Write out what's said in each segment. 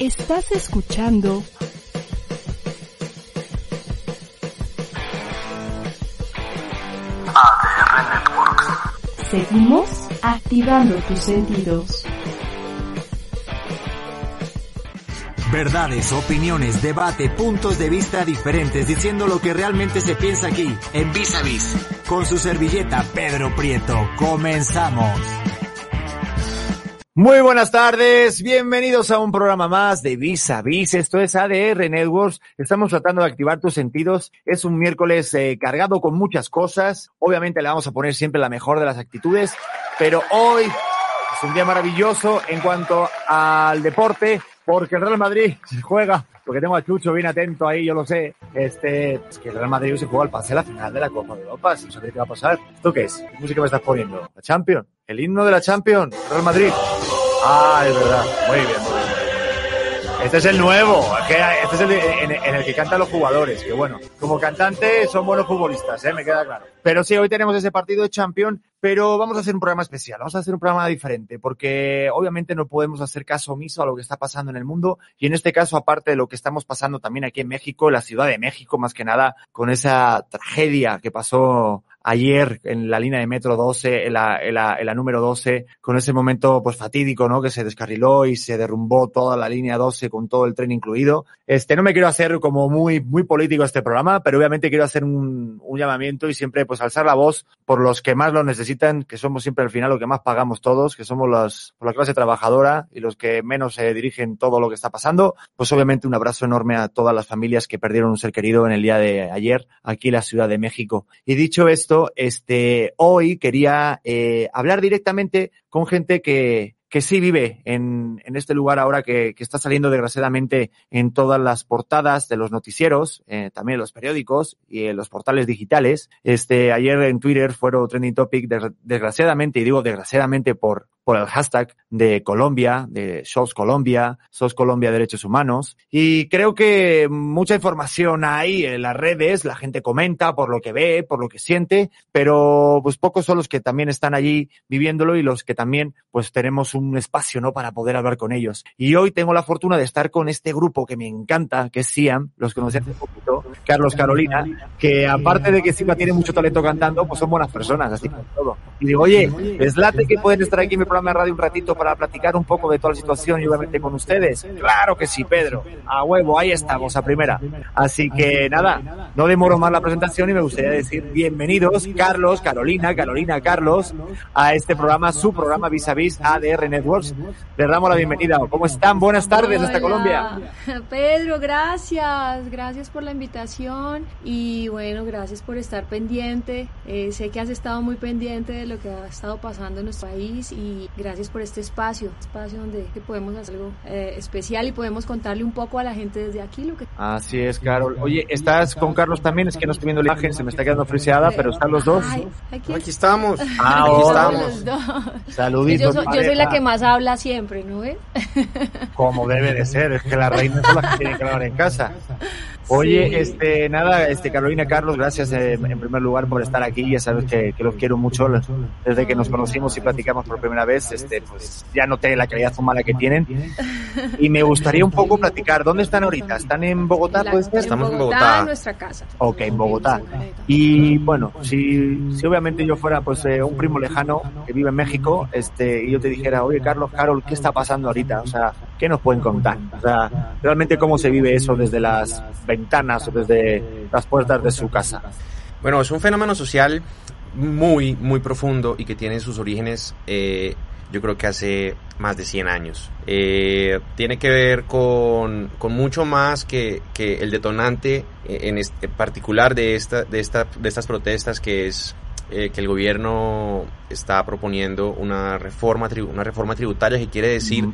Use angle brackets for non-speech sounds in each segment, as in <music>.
Estás escuchando ADR Networks. Seguimos activando tus sentidos. Verdades, opiniones, debate, puntos de vista diferentes, diciendo lo que realmente se piensa aquí, en Vis a Vis. Con su servilleta Pedro Prieto. Comenzamos. Muy buenas tardes, bienvenidos a un programa más de Vis a Vis. Esto es ADR Networks. Estamos tratando de activar tus sentidos. Es un miércoles eh, cargado con muchas cosas. Obviamente le vamos a poner siempre la mejor de las actitudes, pero hoy es un día maravilloso en cuanto al deporte porque el Real Madrid juega, porque tengo a Chucho bien atento ahí, yo lo sé, este, es que el Real Madrid se juega al pase a la final de la Copa de Europa, si no sabéis qué va a pasar. ¿Esto qué es? ¿Qué música me estás poniendo? ¿La Champions? ¿El himno de la Champions? ¿Real Madrid? Ah, es verdad. Muy bien, muy bien. Este es el nuevo, este es el en, el que cantan los jugadores, que bueno, como cantante son buenos futbolistas, ¿eh? me queda claro. Pero sí, hoy tenemos ese partido de Champions, pero vamos a hacer un programa especial, vamos a hacer un programa diferente, porque obviamente no podemos hacer caso omiso a lo que está pasando en el mundo, y en este caso, aparte de lo que estamos pasando también aquí en México, la Ciudad de México, más que nada, con esa tragedia que pasó ayer en la línea de metro 12, en la, en la, en la número 12, con ese momento pues fatídico, ¿no? Que se descarriló y se derrumbó toda la línea 12 con todo el tren incluido. Este, no me quiero hacer como muy, muy político este programa, pero obviamente quiero hacer un, un llamamiento y siempre pues alzar la voz por los que más lo necesitan, que somos siempre al final lo que más pagamos todos, que somos los, por la clase trabajadora y los que menos se dirigen todo lo que está pasando. Pues obviamente un abrazo enorme a todas las familias que perdieron un ser querido en el día de ayer aquí en la Ciudad de México. Y dicho esto, este, hoy quería eh, hablar directamente con gente que, que sí vive en, en este lugar ahora que, está saliendo desgraciadamente en todas las portadas de los noticieros, eh, también en los periódicos y en los portales digitales. Este, ayer en Twitter fueron trending topic, des- desgraciadamente, y digo desgraciadamente por, por el hashtag de Colombia, de SOS Colombia, SOS Colombia Derechos Humanos. Y creo que mucha información hay en las redes, la gente comenta por lo que ve, por lo que siente, pero pues pocos son los que también están allí viviéndolo y los que también pues tenemos un espacio, ¿no? Para poder hablar con ellos. Y hoy tengo la fortuna de estar con este grupo que me encanta, que es Siam, los conocí hace poquito, Carlos Carolina, que aparte de que encima tiene mucho talento cantando, pues son buenas personas, así como todo. Y digo, oye, les late que pueden estar aquí en mi programa de radio un ratito para platicar un poco de toda la situación y obviamente con ustedes. Claro que sí, Pedro. A huevo, ahí estamos, a primera. Así que nada, no demoro más la presentación y me gustaría decir bienvenidos, Carlos, Carolina, Carolina, Carlos, a este programa, su programa Vis a Vis ADR Networks. Les damos la bienvenida. ¿Cómo están? Buenas tardes hasta Hola. Colombia. Pedro, gracias, gracias por la invitación y bueno, gracias por estar pendiente. Eh, sé que has estado muy pendiente de lo que ha estado pasando en nuestro país y gracias por este espacio, espacio donde que podemos hacer algo eh, especial y podemos contarle un poco a la gente desde aquí lo que... Así es, Carol. Oye, ¿estás con Carlos también? Es que no estoy viendo la imagen, se me está quedando friseada, pero están los dos. Ay, aquí, Aquí estamos. Ah, <laughs> Aquí estamos. dos. Saluditos. Yo, soy- yo soy la que más habla siempre, ¿no ves? Como debe de ser, es que las reinas son las que tienen que hablar en casa. Oye, Sí. este, nada, este, Carolina, Carlos, gracias eh, en primer lugar por estar aquí, ya sabes que, que los quiero mucho, desde que nos conocimos y platicamos por primera vez, este, pues ya noté la calidad humana que tienen, y me gustaría un poco platicar, ¿dónde están ahorita? ¿Están en Bogotá, ser? Estamos en Bogotá. en nuestra casa. Ok, en Bogotá. Y bueno, si, si obviamente yo fuera pues eh, un primo lejano que vive en México, este, y yo te dijera, oye Carlos, Carol, ¿qué está pasando ahorita? O sea, ¿qué nos pueden contar? O sea, realmente cómo se vive eso desde las ventanas o desde las puertas de su casa. Bueno, es un fenómeno social muy, muy profundo y que tiene sus orígenes, eh, yo creo que hace más de 100 años. Eh, tiene que ver con, con mucho más que, que el detonante eh, en este particular de, esta, de, esta, de estas protestas que es eh, que el gobierno está proponiendo una reforma, una reforma tributaria que quiere decir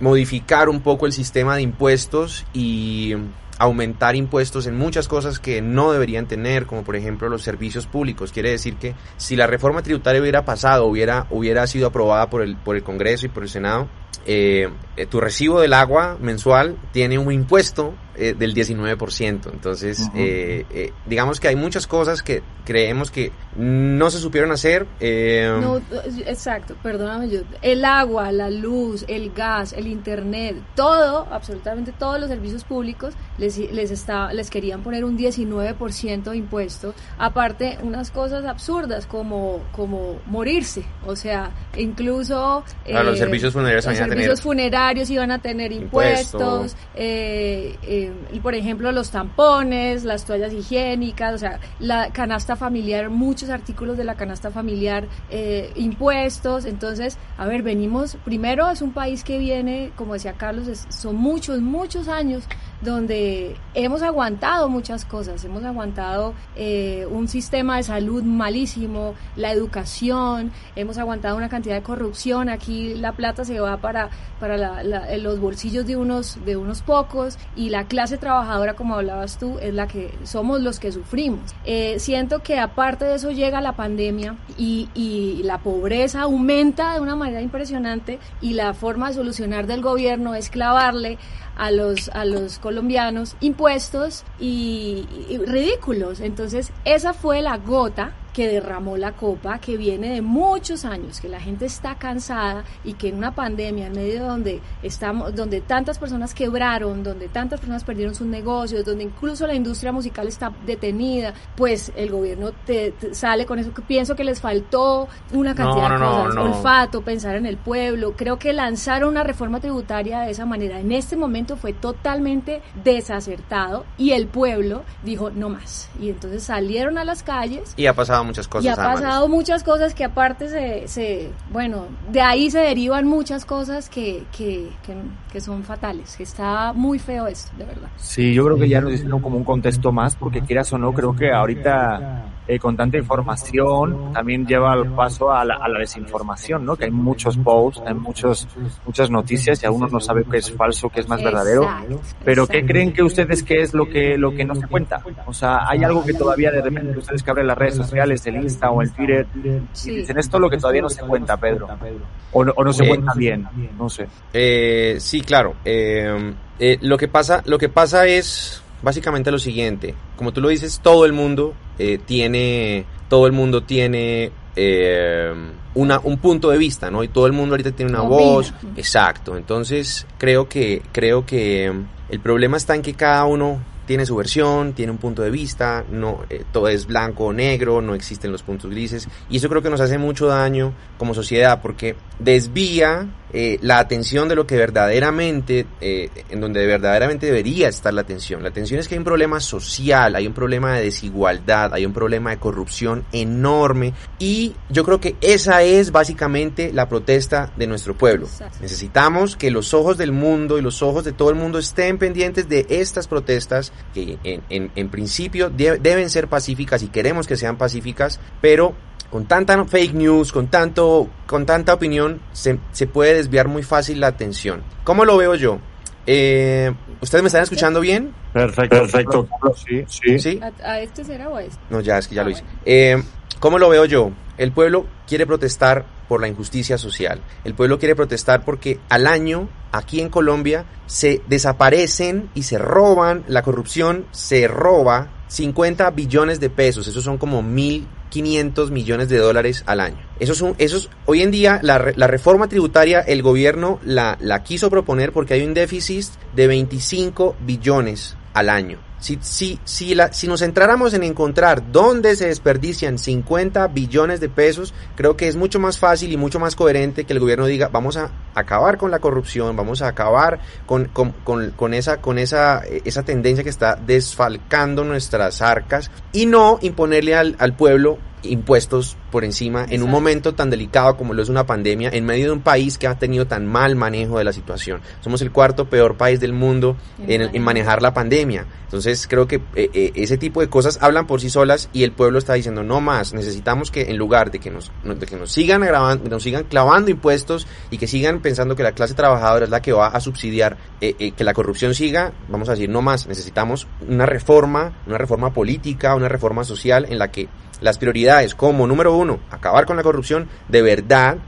modificar un poco el sistema de impuestos y, aumentar impuestos en muchas cosas que no deberían tener, como por ejemplo los servicios públicos. Quiere decir que si la reforma tributaria hubiera pasado, hubiera, hubiera sido aprobada por el, por el Congreso y por el Senado, eh, eh, tu recibo del agua mensual tiene un impuesto eh, del 19%. Entonces, eh, eh, digamos que hay muchas cosas que creemos que no se supieron hacer. eh, No, exacto, perdóname yo. El agua, la luz, el gas, el internet, todo, absolutamente todos los servicios públicos les, les, está, les querían poner un 19% de impuesto. Aparte, unas cosas absurdas como, como morirse. O sea, incluso... Ah, los servicios funerarios servicios funerarios iban a tener Impuesto. impuestos. eh, eh, y por ejemplo, los tampones, las toallas higiénicas, o sea, la canasta familiar, muchos artículos de la canasta familiar, eh, impuestos. Entonces, a ver, venimos, primero es un país que viene, como decía Carlos, es- son muchos, muchos años donde hemos aguantado muchas cosas, hemos aguantado eh, un sistema de salud malísimo, la educación, hemos aguantado una cantidad de corrupción, aquí la plata se va para, para la- los bolsillos de unos, de unos pocos y la clase trabajadora, como hablabas tú, es la que somos los que sufrimos. Eh, siento que aparte de eso llega la pandemia y, y la pobreza aumenta de una manera impresionante y la forma de solucionar del gobierno es clavarle a los, a los colombianos impuestos y, y ridículos. Entonces, esa fue la gota que derramó la copa, que viene de muchos años, que la gente está cansada y que en una pandemia, en medio donde estamos, donde tantas personas quebraron, donde tantas personas perdieron sus negocios, donde incluso la industria musical está detenida, pues el gobierno te, te sale con eso que pienso que les faltó una cantidad No, de no, cosas, no. olfato, pensar en el pueblo. Creo que lanzar una reforma tributaria de esa manera en este momento fue totalmente desacertado y el pueblo dijo no más. Y entonces salieron a las calles y ha pasado muchas cosas. y ha además. pasado muchas cosas que aparte se, se, bueno, de ahí se derivan muchas cosas que, que, que, que son fatales. Está muy feo esto, de verdad. Sí, yo creo que ya nos hicieron como un contexto más, porque quieras o no, creo que ahorita eh, con tanta información también lleva al paso a la, a la desinformación, ¿no? Que hay muchos posts, hay muchos, muchas noticias y algunos no saben qué es falso, qué es más verdadero. Exacto, Pero ¿qué creen que ustedes que es lo que, lo que no se cuenta? O sea, hay algo que todavía de repente ustedes que abren las redes sociales, el Insta o el Twitter, Sí. y dicen esto es lo que todavía no se cuenta, Pedro. O no, o no se Eh, cuenta bien, no sé. Eh, sí, claro. Eh, eh, lo que pasa, lo que pasa es básicamente lo siguiente. Como tú lo dices, todo el mundo eh, tiene, todo el mundo tiene eh, una, un punto de vista, ¿no? Y todo el mundo ahorita tiene una voz. Exacto. Entonces creo que, creo que el problema está en que cada uno tiene su versión, tiene un punto de vista, no eh, todo es blanco o negro, no existen los puntos grises y eso creo que nos hace mucho daño como sociedad porque desvía eh, la atención de lo que verdaderamente, eh, en donde verdaderamente debería estar la atención. La atención es que hay un problema social, hay un problema de desigualdad, hay un problema de corrupción enorme y yo creo que esa es básicamente la protesta de nuestro pueblo. Necesitamos que los ojos del mundo y los ojos de todo el mundo estén pendientes de estas protestas que en, en- en principio de- deben ser pacíficas y queremos que sean pacíficas, pero con tanta fake news, con tanto, con tanta opinión, se, se puede desviar muy fácil la atención. ¿Cómo lo veo yo? Eh, ¿Ustedes me están escuchando bien? Perfecto, perfecto. Sí, sí. ¿Sí? ¿A, a este será o a este? No, ya, es que ya lo hice. Eh, ¿Cómo lo veo yo? El pueblo quiere protestar por la injusticia social. El pueblo quiere protestar porque al año, aquí en Colombia, se desaparecen y se roban, la corrupción se roba 50 billones de pesos. Esos son como 1.500 millones de dólares al año. Esos son, esos, hoy en día, la, la reforma tributaria, el gobierno la, la quiso proponer porque hay un déficit de 25 billones al año. Si, si, si, la, si nos centráramos en encontrar dónde se desperdician 50 billones de pesos, creo que es mucho más fácil y mucho más coherente que el gobierno diga vamos a acabar con la corrupción, vamos a acabar con, con, con, con esa, con esa, esa tendencia que está desfalcando nuestras arcas y no imponerle al, al pueblo impuestos por encima en un momento tan delicado como lo es una pandemia, en medio de un país que ha tenido tan mal manejo de la situación. Somos el cuarto peor país del mundo en, en manejar la pandemia. Entonces creo que eh, eh, ese tipo de cosas hablan por sí solas y el pueblo está diciendo no más, necesitamos que en lugar de que nos, de que nos sigan grabando, nos sigan clavando impuestos y que sigan pensando que la clase trabajadora es la que va a subsidiar eh, que la corrupción siga, vamos a decir no más, necesitamos una reforma, una reforma política, una reforma social en la que las prioridades como número uno, acabar con la corrupción, de verdad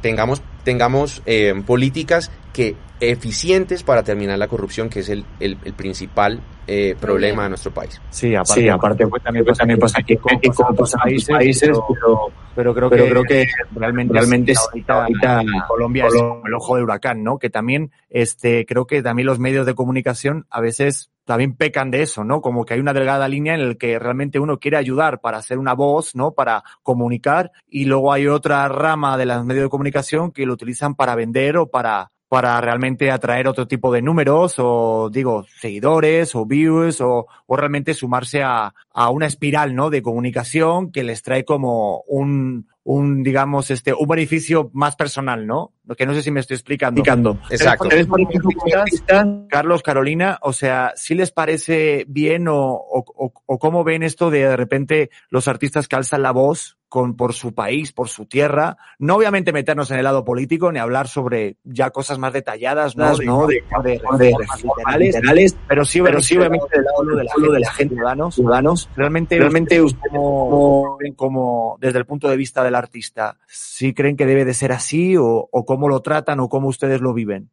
tengamos, tengamos políticas que eficientes para terminar la corrupción, que es el, el, el principal eh, problema de nuestro país. Sí, aparte, sí, aparte pues, también, pues, también pasa aquí como, como pasa en países, países pero, pero, creo, pero que, creo que realmente, realmente ahorita, ahorita Colombia, es el ojo de huracán, ¿no? Que también, este, creo que también los medios de comunicación a veces también pecan de eso, ¿no? Como que hay una delgada línea en la que realmente uno quiere ayudar para ser una voz, ¿no? Para comunicar y luego hay otra rama de los medios de comunicación que lo utilizan para vender o para para realmente atraer otro tipo de números o digo seguidores o views o, o realmente sumarse a, a, una espiral no de comunicación que les trae como un, un digamos este un beneficio más personal no lo que no sé si me estoy explicando, explicando. exacto. Carlos Carolina o sea si les parece bien o, o, o cómo ven esto de de repente los artistas que alzan la voz con, por su país, por su tierra, no obviamente meternos en el lado político ni hablar sobre ya cosas más detalladas, ¿no? De, ¿no? de, de, de, de literales, literales, pero sí, pero sí obviamente del lado de la, gente, de la gente, ciudadanos, ciudadanos, realmente, realmente usted como, como, desde el punto de vista del artista, ¿sí creen que debe de ser así o, o cómo lo tratan o cómo ustedes lo viven?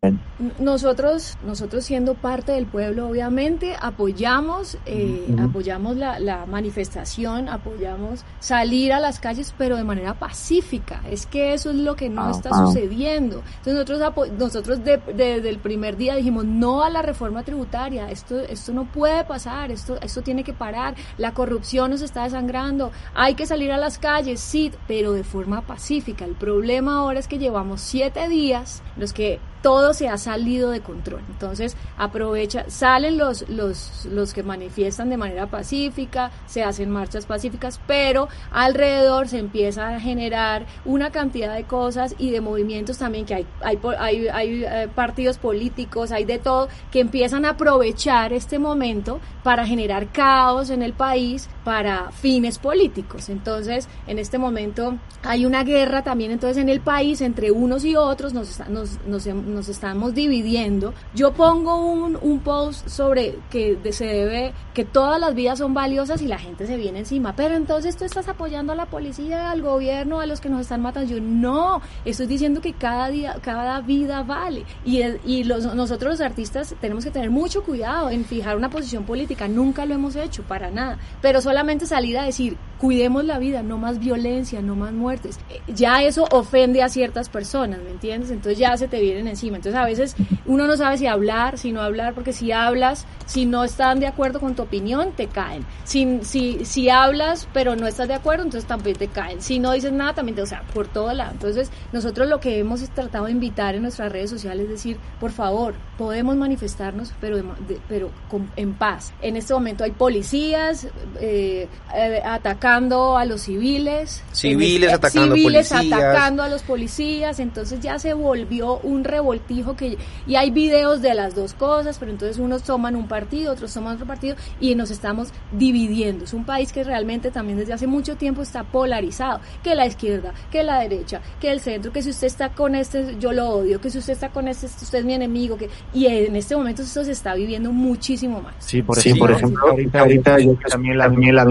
Nosotros, nosotros siendo parte del pueblo, obviamente apoyamos, eh, uh -huh. apoyamos la, la manifestación, apoyamos salir a las calles, pero de manera pacífica. Es que eso es lo que no ah, está ah. sucediendo. Entonces nosotros, nosotros desde de, de el primer día dijimos no a la reforma tributaria. Esto, esto no puede pasar. Esto, esto tiene que parar. La corrupción nos está desangrando. Hay que salir a las calles, sí, pero de forma pacífica. El problema ahora es que llevamos siete días los que todo se ha salido de control. Entonces, aprovecha, salen los, los, los que manifiestan de manera pacífica, se hacen marchas pacíficas, pero alrededor se empieza a generar una cantidad de cosas y de movimientos también que hay, hay, hay, hay eh, partidos políticos, hay de todo, que empiezan a aprovechar este momento para generar caos en el país para fines políticos. Entonces, en este momento hay una guerra también entonces en el país entre unos y otros, nos, nos, nos, nos estamos dividiendo. Yo pongo un, un post sobre que se debe, que todas las vidas son valiosas y la gente se viene encima, pero entonces tú estás apoyando a la policía, al gobierno, a los que nos están matando. Yo no, estoy diciendo que cada día, cada vida vale. Y, y los, nosotros los artistas tenemos que tener mucho cuidado en fijar una posición política. Nunca lo hemos hecho, para nada. Pero solamente salir a decir, cuidemos la vida, no más violencia, no más muertes. Ya eso ofende a ciertas personas, ¿me entiendes? Entonces ya se te vienen encima. Entonces a veces uno no sabe si hablar, si no hablar, porque si hablas, si no están de acuerdo con tu opinión, te caen. Si, si, si hablas, pero no estás de acuerdo, entonces también te caen. Si no dices nada, también te, o sea, por todo lado. Entonces nosotros lo que hemos tratado de invitar en nuestras redes sociales es decir, por favor, podemos manifestarnos, pero, de, pero con, en paz. En este momento hay policías eh, eh, atacando a los civiles. Civiles este, atacando civiles policías. atacando a los policías. Entonces ya se volvió un revoltoso voltijo que y hay videos de las dos cosas, pero entonces unos toman un partido, otros toman otro partido y nos estamos dividiendo. Es un país que realmente también desde hace mucho tiempo está polarizado, que la izquierda, que la derecha, que el centro, que si usted está con este yo lo odio, que si usted está con este usted es mi enemigo, que y en este momento esto se está viviendo muchísimo más. Sí, por ejemplo, sí, por ejemplo ahorita, ahorita yo también la, también la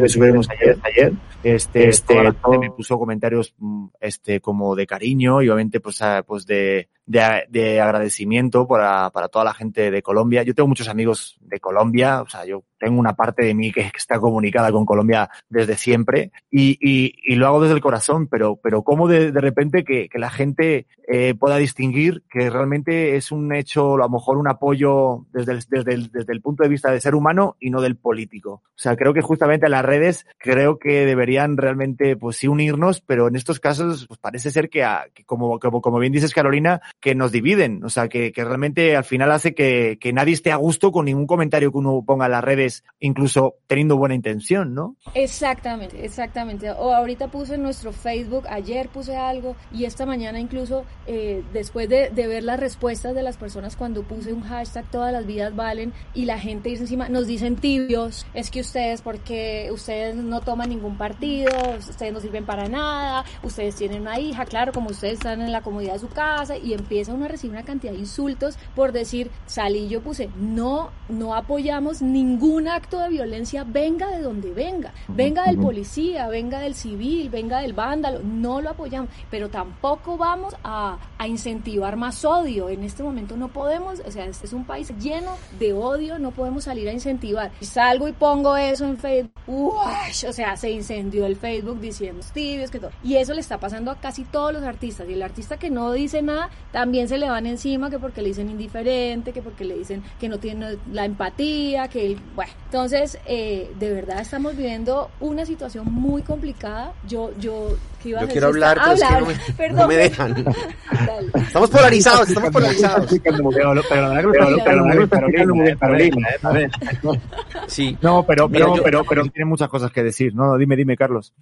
que subimos ayer, ayer este, este me puso comentarios este como de cariño y obviamente pues, a, pues de, de, de, agradecimiento para, para toda la gente de Colombia. Yo tengo muchos amigos de Colombia, o sea, yo tengo una parte de mí que, está comunicada con Colombia desde siempre y, lo hago desde el corazón, pero, pero cómo de, repente que, la gente eh, pueda distinguir que realmente es un hecho, a lo mejor un apoyo desde el, desde, el, punto de vista del ser humano y no del político. O sea, creo que justamente las redes creo que deberían realmente, pues unirnos, pero en estos casos pues parece ser que como, como, como bien dices, Carolina, que nos dividen. O sea, que, que realmente al final hace que, que nadie esté a gusto con ningún comentario que uno ponga en las redes incluso teniendo buena intención, ¿no? Exactamente, exactamente. O ahorita puse en nuestro Facebook, ayer puse algo y esta mañana incluso eh, después de, ver las respuestas de las personas cuando puse un hashtag todas las vidas valen y la gente dice encima, nos dicen tibios, es que ustedes porque ustedes no toman ningún partido, ustedes no sirven para nada, ustedes tienen una hija, claro, como ustedes están en la comodidad de su casa y empieza uno a recibir una cantidad de insultos por decir, salí yo puse, no, no apoyamos ningún acto de violencia, venga de donde venga, venga del policía, venga del civil, venga del vándalo, no lo apoyamos, pero tampoco vamos a, a incentivar más odio. En este momento no podemos, o sea, este es un país lleno de odio, no podemos salir a incentivar. Y salgo y pongo eso en Facebook, ¡uash! o sea, se incendió el Facebook diciendo tibios, que todo. Y eso le está pasando a casi todos los artistas. Y el artista que no dice nada, también se le van encima, que porque le dicen indiferente, que porque le dicen que no tiene la empatía, que bueno. Entonces, eh, de verdad estamos viviendo una situación muy complicada. Yo, yo, ¿qué iba a yo quiero hablar, pero es que no me, Perdón, no me dejan. estamos polarizados, estamos polarizados. Sí. No, pero, pero, pero, pero tiene muchas cosas que decir. No, dime, dime, Carlos.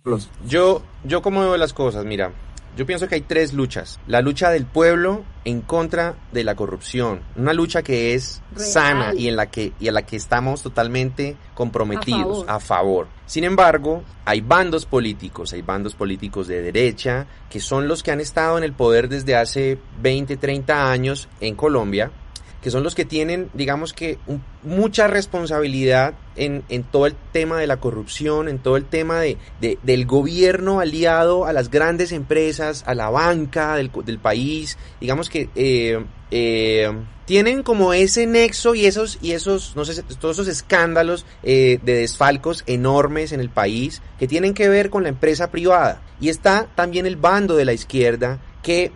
Yo, yo como veo las cosas, mira, yo pienso que hay tres luchas. La lucha del pueblo en contra de la corrupción. Una lucha que es sana y en la que, y en la que estamos totalmente comprometidos, a favor. a favor. Sin embargo, hay bandos políticos, hay bandos políticos de derecha, que son los que han estado en el poder desde hace 20, 30 años en Colombia, que son los que tienen, digamos que, mucha responsabilidad en, en, todo el tema de la corrupción, en todo el tema de, de, del gobierno aliado a las grandes empresas, a la banca del, del país, digamos que eh, eh, tienen como ese nexo y esos, y esos, no sé, todos esos escándalos eh, de desfalcos enormes en el país que tienen que ver con la empresa privada. Y está también el bando de la izquierda que,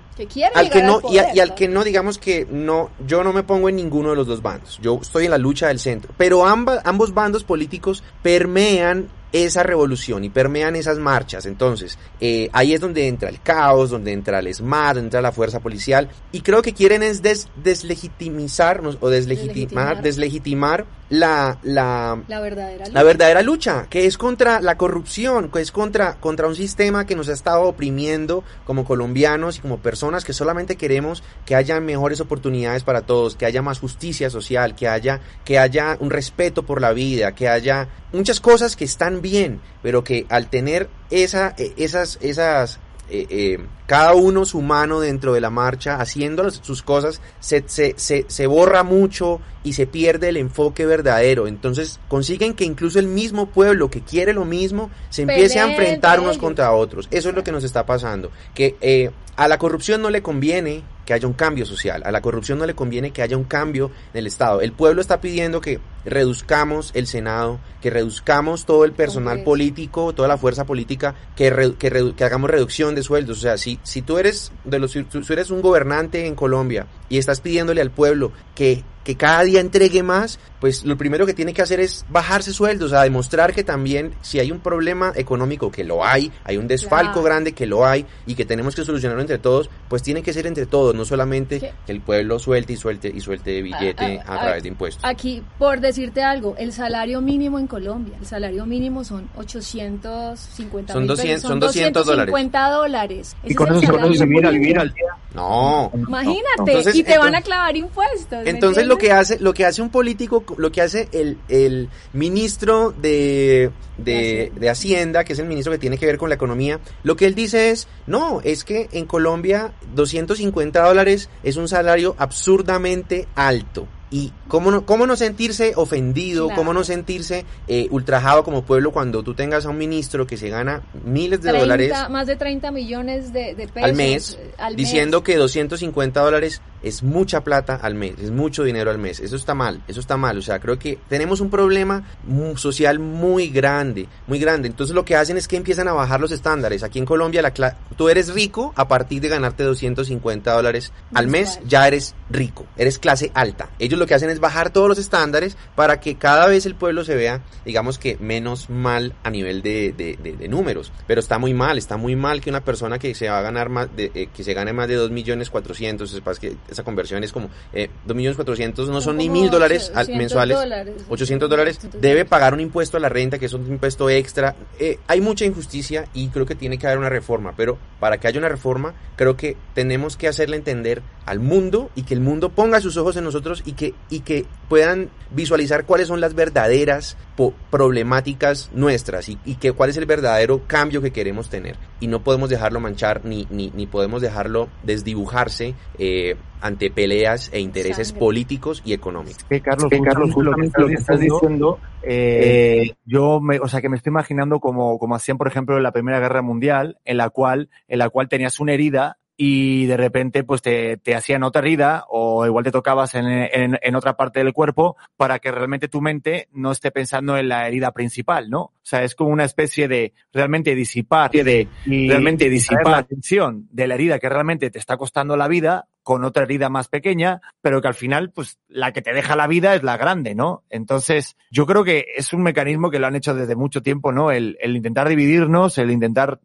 al que no y, al que no digamos que no yo no me pongo en ninguno de los dos bandos yo estoy en la lucha del centro pero ambas, ambos bandos políticos permean esa revolución y permean esas marchas. Entonces, eh, ahí es donde entra el caos, donde entra el SMAT, donde entra la fuerza policial. Y creo que quieren es des deslegitimizarnos o deslegitimar, deslegitimar la, la, la, verdadera lucha. la verdadera lucha, que es contra la corrupción, que es contra, contra un sistema que nos ha estado oprimiendo como colombianos y como personas que solamente queremos que haya mejores oportunidades para todos, que haya más justicia social, que haya, que haya un respeto por la vida, que haya muchas cosas que están bien, pero que al tener esa, e, esas, esas eh, eh, cada uno su mano dentro de la marcha, haciendo sus cosas, se, se, se, se, borra mucho y se pierde el enfoque verdadero. Entonces consiguen que incluso el mismo pueblo que quiere lo mismo se empiece a enfrentar unos contra otros. Eso es lo que nos está pasando. Que eh, a la corrupción no le conviene que haya un cambio social. A la corrupción no le conviene que haya un cambio en el Estado. El pueblo está pidiendo que reduzcamos el Senado, que reduzcamos todo el personal político, toda la fuerza política, que, que, que, hagamos reducción de sueldos. O sea, si, si tú eres de los, si tú eres un gobernante en Colombia y estás pidiéndole al pueblo que que cada día entregue más, pues lo primero que tiene que hacer es bajarse sueldos, a demostrar que también si hay un problema económico, que lo hay, hay un desfalco grande que lo hay y que tenemos que solucionarlo entre todos, pues tiene que ser entre todos, no solamente que el pueblo suelte y suelte y suelte billete a, través de impuestos. Aquí, por decirte algo, el salario mínimo en Colombia, el salario mínimo son 850 son 200, son 200 dólares. Y con eso se mira vivir al día. No. Imagínate, y te van a clavar impuestos. Entonces lo que hace, lo que hace un político, lo que hace el, el ministro de, de, de, Hacienda, que es el ministro que tiene que ver con la economía, lo que él dice es, no, es que en Colombia 250 dólares es un salario absurdamente alto. Y cómo no, cómo no sentirse ofendido, cómo no sentirse eh, ultrajado como pueblo cuando tú tengas a un ministro que se gana miles de dólares. Más de 30 millones de, pesos al mes, al diciendo que 250 dólares es mucha plata al mes, es mucho dinero al mes. Eso está mal, eso está mal. O sea, creo que tenemos un problema social muy grande, muy grande. Entonces lo que hacen es que empiezan a bajar los estándares. Aquí en Colombia la tú eres rico a partir de ganarte 250 dólares al mes, ya eres rico, eres clase alta. Ellos lo que hacen es bajar todos los estándares para que cada vez el pueblo se vea, digamos que menos mal a nivel de, de, números. Pero está muy mal, está muy mal que una persona que se va a ganar más, de, eh, que se gane más de 2 millones 400, es que esa conversión es como eh, 2.400.000 no son, ni mil dólares mensuales, 800 dólares, debe pagar un impuesto a la renta que es un impuesto extra. Eh, hay mucha injusticia y creo que tiene que haber una reforma, pero para que haya una reforma creo que tenemos que hacerle entender al mundo y que el mundo ponga sus ojos en nosotros y que, y que puedan visualizar cuáles son las verdaderas problemáticas nuestras y, y que, cuál es el verdadero cambio que queremos tener. Y no podemos dejarlo manchar ni, ni, ni podemos dejarlo desdibujarse eh, ante peleas e intereses políticos y económicos. Que Carlos, que Carlos lo que estás diciendo, eh, eh, yo me, o sea, que me estoy imaginando como, como hacían, por ejemplo, en la Primera Guerra Mundial, en la cual, en la cual tenías una herida y de repente pues te, te hacían otra herida o igual te tocabas en, en, en, otra parte del cuerpo para que realmente tu mente no esté pensando en la herida principal, ¿no? O sea, es como una especie de realmente disipar, de realmente disipar la atención de la herida que realmente te está costando la vida con otra herida más pequeña, pero que al final, pues, la que te deja la vida es la grande, ¿no? Entonces, yo creo que es un mecanismo que lo han hecho desde mucho tiempo, ¿no? El, el intentar dividirnos, el intentar,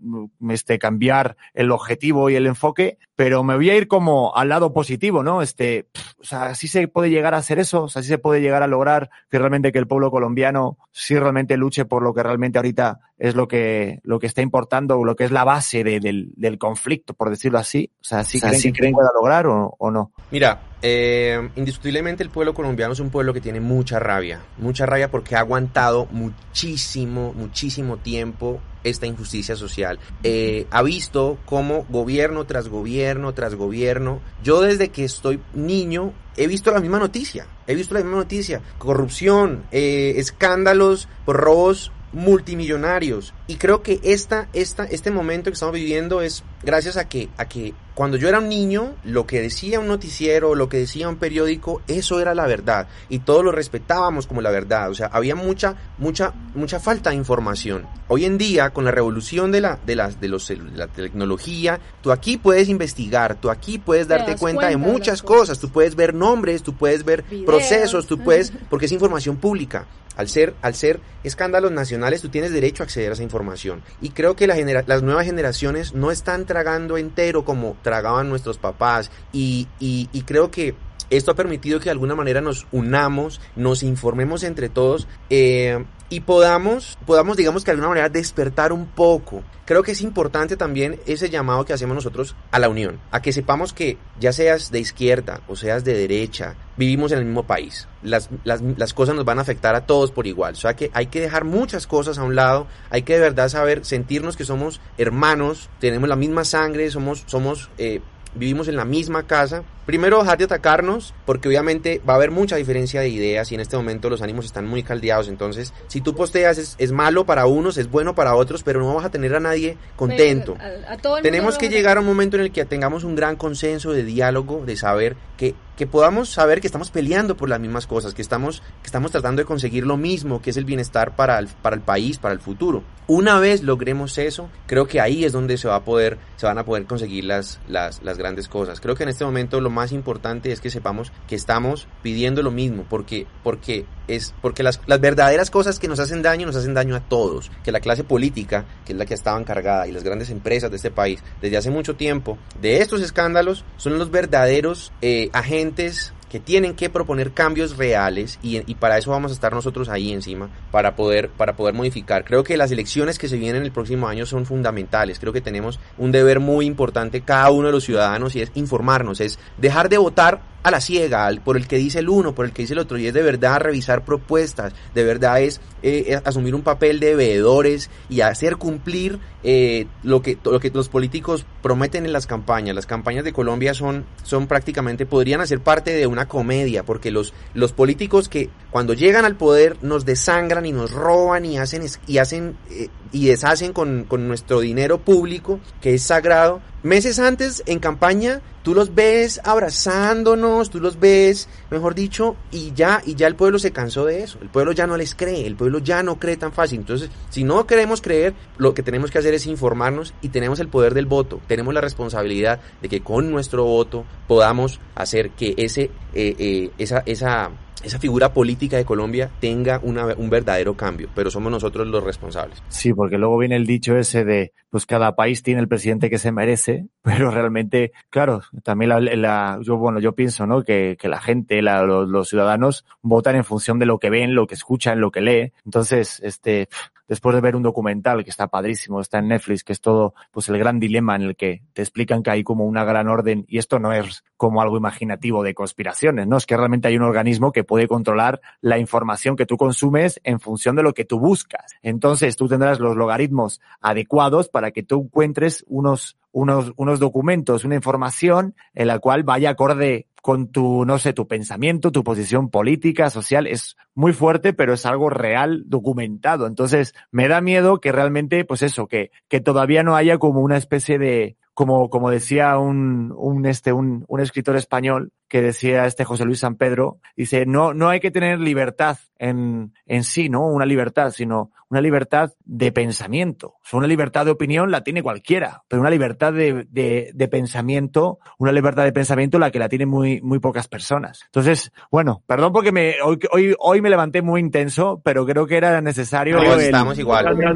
este, cambiar el objetivo y el enfoque, pero me voy a ir como al lado positivo, ¿no? Este, o sea, sí se puede llegar a hacer eso, o sea, sí se puede llegar a lograr que realmente que el pueblo colombiano sí realmente luche por lo que realmente ahorita es lo que, lo que está importando, lo que es la base de, del, del conflicto, por decirlo así. O sea, sí o sea, creen ¿sí que creen pueda lograr o, o no. Mira, eh, indiscutiblemente el pueblo colombiano es un pueblo que tiene mucha rabia, mucha rabia porque ha aguantado muchísimo, muchísimo tiempo esta injusticia social. Eh, ha visto cómo gobierno tras gobierno tras gobierno, yo desde que estoy niño he visto la misma noticia, he visto la misma noticia, corrupción, eh, escándalos robos multimillonarios. Y creo que esta, esta, este momento que estamos viviendo es gracias a que, a que cuando yo era un niño, lo que decía un noticiero, lo que decía un periódico, eso era la verdad. Y todos lo respetábamos como la verdad. O sea, había mucha, mucha, mucha falta de información. Hoy en día, con la revolución de la, de las, de los, de la tecnología, tú aquí puedes investigar, tú aquí puedes darte cuenta, cuenta, de muchas de cosas. Tú puedes ver nombres, tú puedes ver Videos. procesos, tú puedes, porque es información pública. Al ser, al ser escándalos nacionales, tú tienes derecho a acceder a esa información. Y creo que la genera las nuevas generaciones no están tragando entero como tragaban nuestros papás. Y, y, y creo que esto ha permitido que de alguna manera nos unamos, nos informemos entre todos eh, y podamos, podamos, digamos que de alguna manera despertar un poco. Creo que es importante también ese llamado que hacemos nosotros a la unión, a que sepamos que ya seas de izquierda o seas de derecha, vivimos en el mismo país. Las, las, las cosas nos van a afectar a todos por igual. O sea que hay que dejar muchas cosas a un lado, hay que de verdad saber, sentirnos que somos hermanos, tenemos la misma sangre, somos, somos eh, vivimos en la misma casa. Primero dejar de atacarnos, porque obviamente va a haber mucha diferencia de ideas y en este momento los ánimos están muy caldeados. Entonces, si tú posteas es, es malo para unos, es bueno para otros, pero no vas a tener a nadie contento. A, a todo Tenemos que llegar a un momento en el que tengamos un gran consenso de diálogo, de saber que, que podamos saber que estamos peleando por las mismas cosas, que estamos, que estamos tratando de conseguir lo mismo, que es el bienestar para el, para el país, para el futuro. Una vez logremos eso, creo que ahí es donde se va a poder, se van a poder conseguir las, las, las grandes cosas. Creo que en este momento lo más importante es que sepamos que estamos pidiendo lo mismo, porque, porque es, porque las, las verdaderas cosas que nos hacen daño, nos hacen daño a todos. Que la clase política, que es la que estaba encargada, y las grandes empresas de este país, desde hace mucho tiempo, de estos escándalos, son los verdaderos eh, agentes que tienen que proponer cambios reales y, y, para eso vamos a estar nosotros ahí encima para poder para poder modificar. Creo que las elecciones que se vienen el próximo año son fundamentales. Creo que tenemos un deber muy importante cada uno de los ciudadanos y es informarnos, es dejar de votar a la ciega, por el que dice el uno, por el que dice el otro, y es de verdad revisar propuestas, de verdad es eh, asumir un papel de veedores y hacer cumplir eh, lo, que, lo que los políticos prometen en las campañas. Las campañas de Colombia son, son prácticamente, podrían hacer parte de una comedia, porque los, los políticos que cuando llegan al poder nos desangran y nos roban y hacen, y hacen eh, y deshacen con, con nuestro dinero público, que es sagrado, meses antes en campaña tú los ves abrazándonos, tú los ves, mejor dicho, y ya, y ya el pueblo se cansó de eso. El pueblo ya no les cree, el pueblo ya no cree tan fácil. Entonces, si no queremos creer, lo que tenemos que hacer es informarnos y tenemos el poder del voto. Tenemos la responsabilidad de que con nuestro voto podamos hacer que ese, eh, eh, esa, esa esa figura política de Colombia tenga un verdadero cambio, pero somos nosotros los responsables. Sí, porque luego viene el dicho ese de, pues cada país tiene el presidente que se merece, <laughs> pero realmente, claro, también la, yo, bueno, yo pienso, ¿no? Que, que la gente, los, los, ciudadanos votan en función de lo que ven, lo que escuchan, lo que leen. Entonces, este, después de ver un documental que está padrísimo, está en Netflix, que es todo, pues el gran dilema en el que te explican que hay como una gran orden y esto no es como algo imaginativo de conspiraciones, ¿no? Es que realmente hay un organismo que puede controlar la información que tú consumes en función de lo que tú buscas. Entonces tú tendrás los logaritmos adecuados para que tú encuentres unos, unos, unos documentos, una información en la cual vaya acorde con tu, no sé, tu pensamiento, tu posición política, social, es muy fuerte, pero es algo real, documentado. Entonces, me da miedo que realmente, pues eso, que, que todavía no haya como una especie de, como, como decía un, un, este, un, un escritor español, que decía este José Luis San Pedro, dice, no, no hay que tener libertad en, en sí, ¿no? Una libertad, sino una libertad de pensamiento. O sea, una libertad de opinión la tiene cualquiera, pero una libertad de, de, de, pensamiento, una libertad de pensamiento la que la tienen muy, muy pocas personas. Entonces, bueno, perdón porque me, hoy, hoy, hoy me levanté muy intenso, pero creo que era necesario. Estamos igual. Hablar,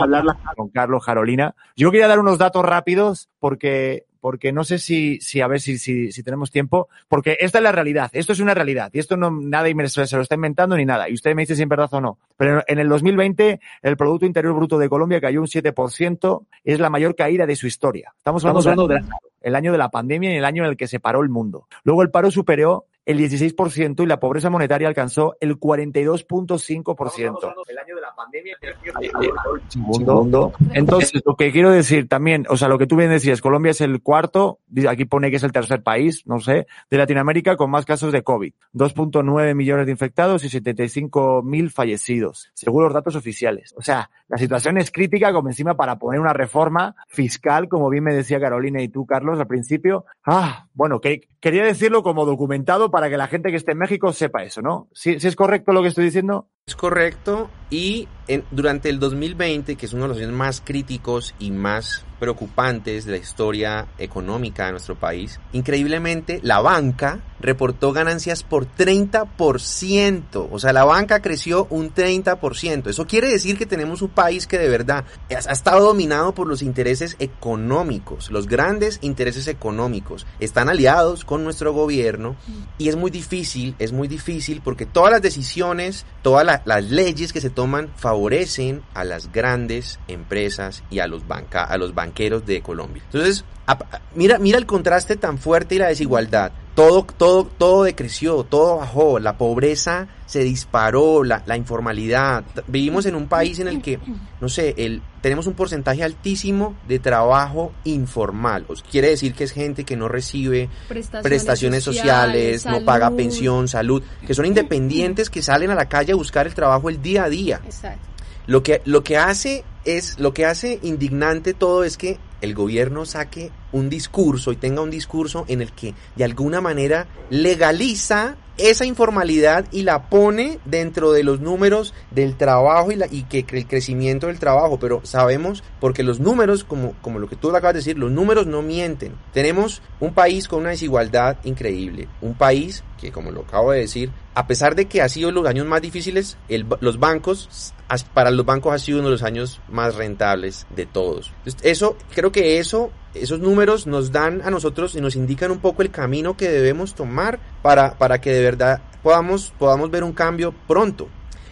hablar con Carlos Carolina. Yo quería dar unos datos rápidos porque porque no sé si, si a ver si, si, si, tenemos tiempo, porque esta es la realidad, esto es una realidad, y esto no, nadie se lo está inventando ni nada, y usted me dice si es verdad o no. Pero en el 2020, el Producto Interior Bruto de Colombia cayó un 7%, es la mayor caída de su historia. Estamos hablando, Estamos hablando de el año de la pandemia y el año en el que se paró el mundo. Luego el paro superó el 16% y la pobreza monetaria alcanzó el 42.5%. El año de la pandemia mundo. Entonces, lo que quiero decir también, o sea, lo que tú bien decías, Colombia es el cuarto, aquí pone que es el tercer país, no sé, de Latinoamérica con más casos de COVID. 2.9 millones de infectados y 75 mil fallecidos, según los datos oficiales. O sea, la situación es crítica como encima para poner una reforma fiscal, como bien me decía Carolina y tú, Carlos, al principio. Ah, bueno, que quería decirlo como documentado para que la gente que esté en México sepa eso, ¿no? ¿Sí, ¿sí es correcto lo que estoy diciendo? Es correcto y durante el 2020, que es uno de los años más críticos y más preocupantes de la historia económica de nuestro país, increíblemente la banca reportó ganancias por 30%. O sea, la banca creció un 30%. Eso quiere decir que tenemos un país que de verdad ha estado dominado por los intereses económicos, los grandes intereses económicos. Están aliados con nuestro gobierno y es muy difícil, es muy difícil porque todas las decisiones, todas la, las leyes que se toman favorecen a las grandes empresas y a los, banca, a los banqueros de Colombia. Entonces, a, mira, mira el contraste tan fuerte y la desigualdad. Todo, todo, todo decreció, todo bajó, la pobreza se disparó, la, la, informalidad. Vivimos en un país en el que, no sé, el, tenemos un porcentaje altísimo de trabajo informal. Os quiere decir que es gente que no recibe prestaciones, prestaciones sociales, sociales no paga pensión, salud, que son independientes, que salen a la calle a buscar el trabajo el día a día. Exacto. Lo que, lo que hace es, lo que hace indignante todo es que el gobierno saque un discurso y tenga un discurso en el que de alguna manera legaliza esa informalidad y la pone dentro de los números del trabajo y, la, y que el crecimiento del trabajo. Pero sabemos, porque los números, como, como lo que tú acabas de decir, los números no mienten. Tenemos un país con una desigualdad increíble. Un país que, como lo acabo de decir, a pesar de que ha sido los años más difíciles, el, los bancos, para los bancos ha sido uno de los años más rentables de todos. Eso, creo que eso esos números nos dan a nosotros y nos indican un poco el camino que debemos tomar para, para que de verdad podamos, podamos ver un cambio pronto.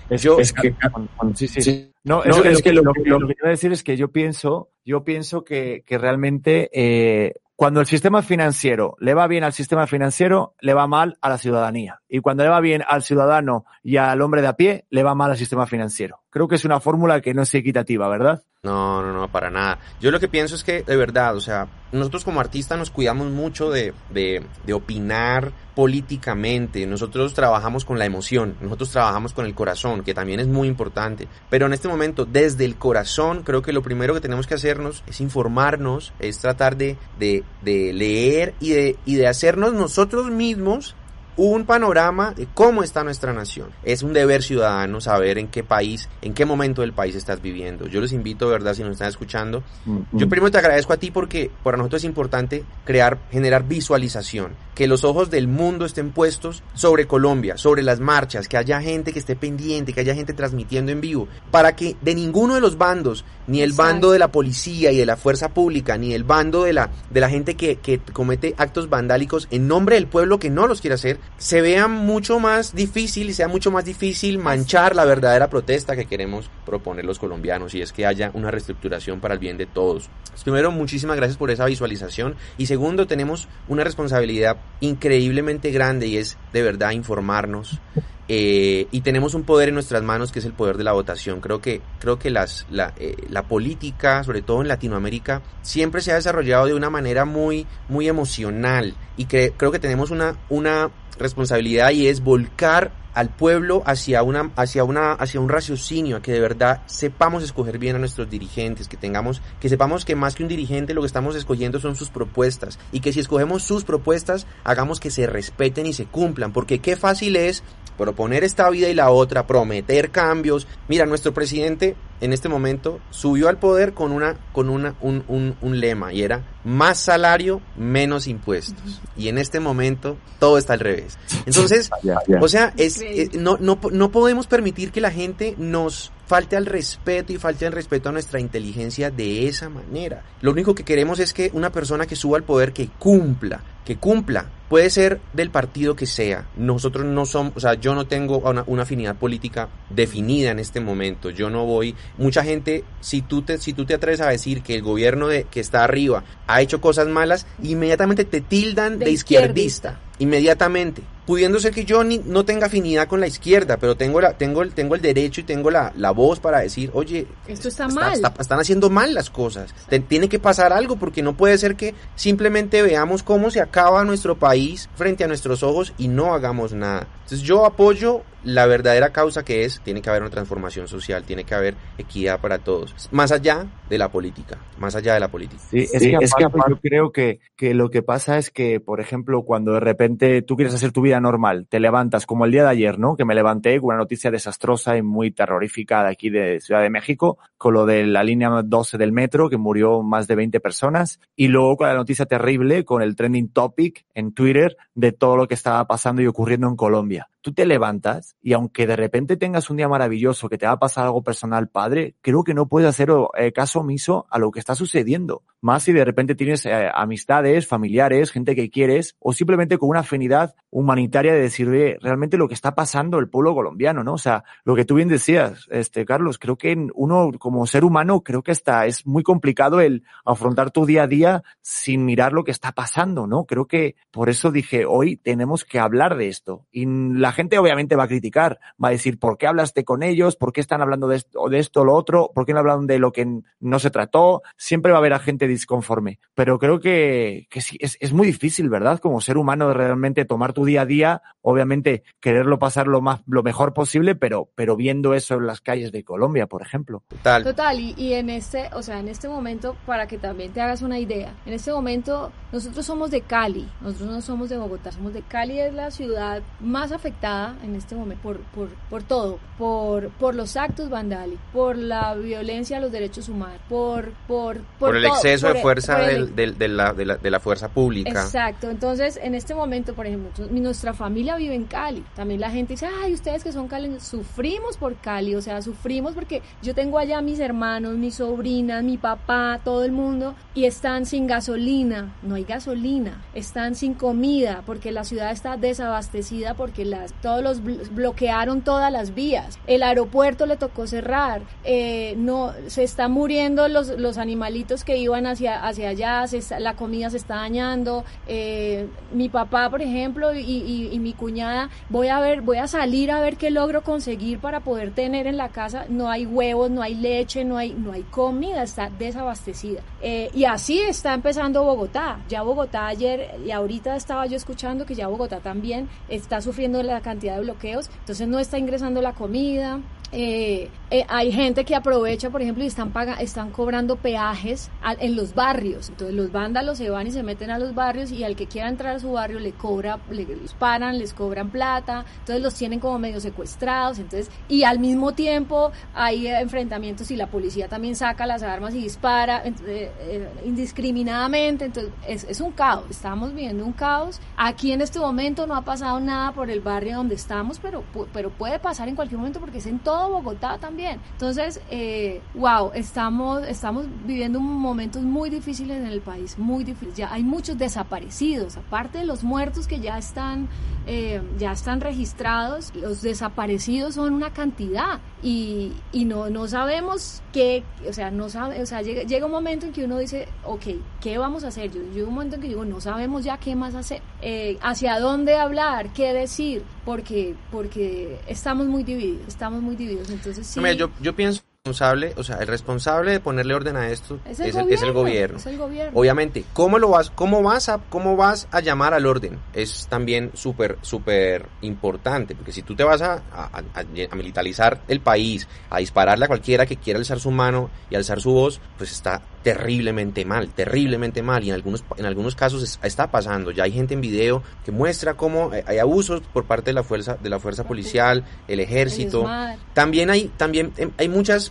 Es, yo, es que, <laughs> sí, sí. sí. No, es, no, es, es que, lo, lo, que, lo, que quiero decir es que yo pienso, yo pienso que, que realmente eh, cuando el sistema financiero le va bien al sistema financiero, le va mal a la ciudadanía. Y cuando le va bien al ciudadano y al hombre de a pie, le va mal al sistema financiero. Creo que es una fórmula que no es equitativa, ¿verdad? No, no, no, para nada. Yo lo que pienso es que, de verdad, o sea, nosotros como artistas nos cuidamos mucho de, de, de opinar políticamente. Nosotros trabajamos con la emoción, nosotros trabajamos con el corazón, que también es muy importante. Pero en este momento, desde el corazón, creo que lo primero que tenemos que hacernos es informarnos, es tratar de, de, de leer y de, y de hacernos nosotros mismos un panorama de cómo está nuestra nación. Es un deber ciudadano saber en qué país, en qué momento del país estás viviendo. Yo los invito, verdad, si nos están escuchando. Mm, Yo mm. primero te agradezco a ti porque para nosotros es importante crear, generar visualización, que los ojos del mundo estén puestos sobre Colombia, sobre las marchas, que haya gente que esté pendiente, que haya gente transmitiendo en vivo, para que de ninguno de los bandos, ni el Exacto. bando de la policía y de la fuerza pública, ni el bando de la, de la gente que, que comete actos vandálicos en nombre del pueblo que no los quiere hacer, se vea mucho más difícil y sea mucho más difícil manchar la verdadera protesta que queremos proponer los colombianos y es que haya una reestructuración para el bien de todos. Pues Primero, muchísimas gracias por esa visualización y segundo, tenemos una responsabilidad increíblemente grande y es de verdad informarnos eh, y tenemos un poder en nuestras manos que es el poder de la votación. Creo que, creo que las, la, eh, la política, sobre todo en Latinoamérica, siempre se ha desarrollado de una manera muy, muy emocional. Y que, creo que tenemos una, una responsabilidad y es volcar al pueblo hacia una hacia una hacia un raciocinio a que de verdad sepamos escoger bien a nuestros dirigentes que tengamos que sepamos que más que un dirigente lo que estamos escogiendo son sus propuestas. Y que si escogemos sus propuestas hagamos que se respeten y se cumplan. Porque qué fácil es proponer esta vida y la otra prometer cambios. Mira nuestro presidente en este momento subió al poder con una con una un, un, un lema y era más salario menos impuestos y en este momento todo está al revés entonces <laughs> o sea, es, eh, no, no, no podemos permitir que la gente nos falte al respeto y falte al respeto a nuestra inteligencia de esa manera. Lo único que queremos es que una persona que suba al poder que cumpla, que cumpla. Puede ser del partido que sea. Nosotros no somos, o sea, yo no tengo una, una afinidad política definida en este momento. Yo no voy, mucha gente, si tú te, si tú te atreves a decir que el gobierno de, que está arriba ha hecho cosas malas, inmediatamente te tildan de, De izquierdista. izquierdista. Inmediatamente. Pudiendo ser que yo ni, no tenga afinidad con la izquierda, pero tengo, la, tengo, el, tengo el derecho y tengo la, la voz para decir, oye, Esto está está- mal. está- están haciendo mal las cosas. Te- tiene que pasar algo porque no puede ser que simplemente veamos cómo se acaba nuestro país frente a nuestros ojos y no hagamos nada. Entonces yo apoyo la verdadera causa que es, tiene que haber una transformación social, tiene que haber equidad para todos, más allá de la política, más allá de la política. Sí, es, Sí, que, es que aparte aparte- yo creo que, que lo que pasa es que, por ejemplo, cuando de repente tú quieres hacer tu vida normal, te levantas como el día de ayer, ¿no? Que me levanté con una noticia desastrosa y muy terrorífica de aquí de Ciudad de México, con lo de la línea 12 del metro, que murió más de 20 personas, y luego con la noticia terrible, con el trending topic en Twitter de todo lo que estaba pasando y ocurriendo en Colombia. Tú te levantas y aunque de repente tengas un día maravilloso, que te va a pasar algo personal padre, creo que no puedes hacer eh, caso omiso a lo que está sucediendo. Más si de repente tienes eh, amistades, familiares, gente que quieres, o simplemente con una afinidad humanitaria de decir, "Oye, realmente lo que está pasando el pueblo colombiano, ¿no? O sea, lo que tú bien decías, este, Carlos, creo que uno como ser humano, creo que está, es muy complicado el afrontar tu día a día sin mirar lo que está pasando, ¿no? Creo que por eso dije, hoy tenemos que hablar de esto. Y la gente obviamente va a criticar, va a decir, ¿por qué hablaste con ellos? ¿Por qué están hablando de esto, de esto o lo otro? ¿Por qué no hablan de lo que no se trató? Siempre va a haber a gente disconforme. Pero creo que, que sí, es, es muy difícil, ¿verdad? Como ser humano realmente tomar tu día a día, obviamente quererlo pasar lo más, lo mejor posible, pero, pero viendo eso en las calles de Colombia, por ejemplo. Total. Total, y, y en este, o sea, en este momento, para que también te hagas una idea, en este momento nosotros somos de Cali, nosotros no somos de Bogotá, somos de Cali, es la ciudad más afectada en este momento por, por, por todo, por, por los actos vandálicos, por la violencia a los derechos humanos, por, por, Por, el todo, exceso de fuerza el- del- del- de, la, de, la, de la fuerza pública. Exacto, entonces en este momento, por ejemplo, nuestra familia vive en Cali. También la gente dice, ay, ustedes que son Cali, sufrimos por Cali, o sea, sufrimos porque yo tengo allá mis hermanos, mis sobrinas, mi papá, todo el mundo, y están sin gasolina, no hay gasolina, están sin comida, porque la ciudad está desabastecida, porque todos los bl- bloquearon todas las vías, el aeropuerto le tocó cerrar, eh, no, se están muriendo los, los animalitos que iban hacia, hacia allá, se la comida se está dañando, eh, mi papá, por ejemplo, y mi cuñada, voy a ver, voy a salir a ver qué logro conseguir para poder tener en la casa, no hay huevos, no hay leche, no hay, no hay comida, está desabastecida. Eh, y así está empezando Bogotá, ya Bogotá ayer y ahorita estaba yo escuchando que ya Bogotá también está sufriendo la cantidad de bloqueos, entonces no está ingresando la comida, eh, eh, hay gente que aprovecha, por ejemplo, y están, paga, están cobrando peajes a, en los barrios. Entonces los vándalos se van y se meten a los barrios y al que quiera entrar a su barrio le cobra, le, paran, les cobran plata, entonces los tienen como medio secuestrados. Entonces, y al mismo tiempo hay enfrentamientos y la policía también saca las armas y dispara eh, eh, indiscriminadamente. Entonces es, un caos, estamos viendo un caos. Aquí en este momento no ha pasado nada por el barrio donde estamos, pero, pero puede pasar en cualquier momento porque es en todo Bogotá también. Entonces, eh, wow, estamos, estamos viviendo momentos muy difíciles en el país, muy difíciles. Ya hay muchos desaparecidos, aparte de los muertos que ya están, eh, ya están registrados, los desaparecidos son una cantidad y, y no, no sabemos qué, o sea, no sabe, o sea, llega, llega, un momento en que uno dice, ok, ¿qué vamos a hacer? Yo, llega un momento en que digo, no sabemos ya qué más hacer, eh, hacia dónde hablar, qué decir, porque, porque estamos muy divididos, estamos muy divididos. Entonces sí. yo, yo pienso responsable, o sea, el responsable de ponerle orden a esto es el, gobierno, es el, gobierno. Es el gobierno. Obviamente, ¿cómo lo vas, cómo vas a, cómo vas a llamar al orden? Es también súper, súper importante, porque si tú te vas a, a, a, militarizar el país, a dispararle a cualquiera que quiera alzar su mano y alzar su voz, pues está terriblemente mal, terriblemente mal, y en algunos, en algunos casos es, está pasando. Ya hay gente en video que muestra cómo hay abusos por parte de la fuerza, de la fuerza policial, el ejército. También hay, también hay muchas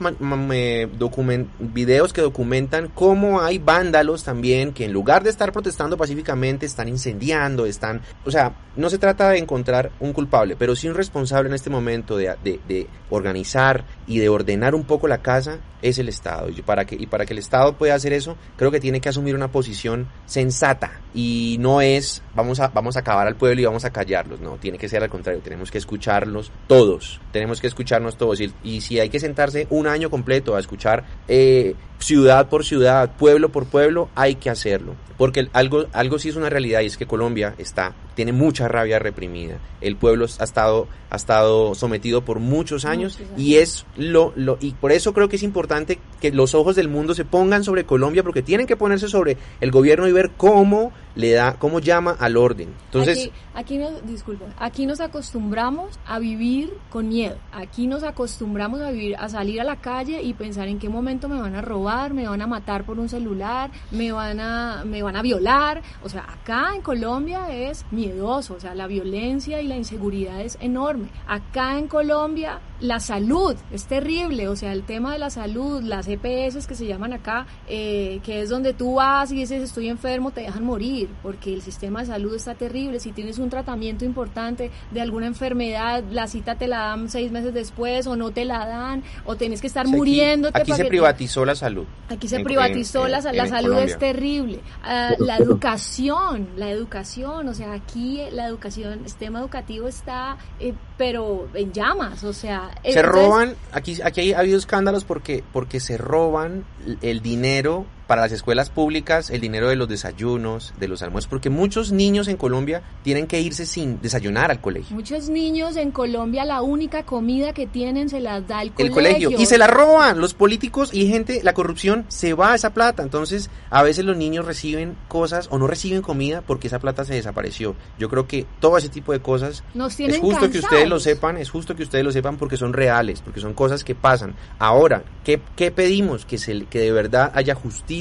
document, videos que documentan cómo hay vándalos también que en lugar de estar protestando pacíficamente están incendiando, están, o sea, no se trata de encontrar un culpable, pero sí un responsable en este momento de, de, de organizar y de ordenar un poco la casa es el Estado. Y para, que, y para que el Estado pueda hacer eso, creo que tiene que asumir una posición sensata y no es vamos a, vamos a acabar al pueblo y vamos a callarlos, no, tiene que ser al contrario, tenemos que escucharlos todos, tenemos que escucharnos todos. Y, y si hay que sentarse un año completo a escuchar eh, ciudad por ciudad, pueblo por pueblo, hay que hacerlo. Porque algo, algo sí es una realidad y es que Colombia está, tiene mucha rabia reprimida. El pueblo ha estado, ha estado sometido por muchos años y es lo, lo, y por eso creo que es importante que los ojos del mundo se pongan sobre Colombia porque tienen que ponerse sobre el gobierno y ver cómo le da, cómo llama al orden. Entonces, aquí, aquí nos, disculpa, aquí nos acostumbramos a vivir con miedo. Aquí nos acostumbramos a vivir, a salir a la calle y pensar en qué momento me van a robar, me van a matar por un celular, me van a, me van a violar. O sea, acá en Colombia es miedoso, o sea, la violencia y la inseguridad es enorme. Acá en Colombia la salud es terrible, o sea, el tema de la salud, las EPS que se llaman acá, eh, que es donde tú vas y dices estoy enfermo, te dejan morir, porque el sistema de salud está terrible. Si tienes un tratamiento importante de alguna enfermedad, la cita te la dan seis meses después o no te la dan, o tienes que estar o sea, muriendo. Aquí, aquí se privatizó la salud. Aquí se en, privatizó en, la, en, la salud, Colombia. es terrible. Uh, la educación, la educación, o sea, aquí la educación, el sistema educativo está, eh, pero en llamas, o sea. Se roban, aquí, aquí ha habido escándalos porque, porque se roban el dinero para las escuelas públicas el dinero de los desayunos, de los almuerzos, porque muchos niños en Colombia tienen que irse sin desayunar al colegio. Muchos niños en Colombia la única comida que tienen se las da el colegio. El colegio. Y se la roban los políticos y gente, la corrupción se va a esa plata. Entonces, a veces los niños reciben cosas o no reciben comida porque esa plata se desapareció. Yo creo que todo ese tipo de cosas Nos es justo cansados. que ustedes lo sepan, es justo que ustedes lo sepan porque son reales, porque son cosas que pasan. Ahora, ¿qué, qué pedimos? Que, se, que de verdad haya justicia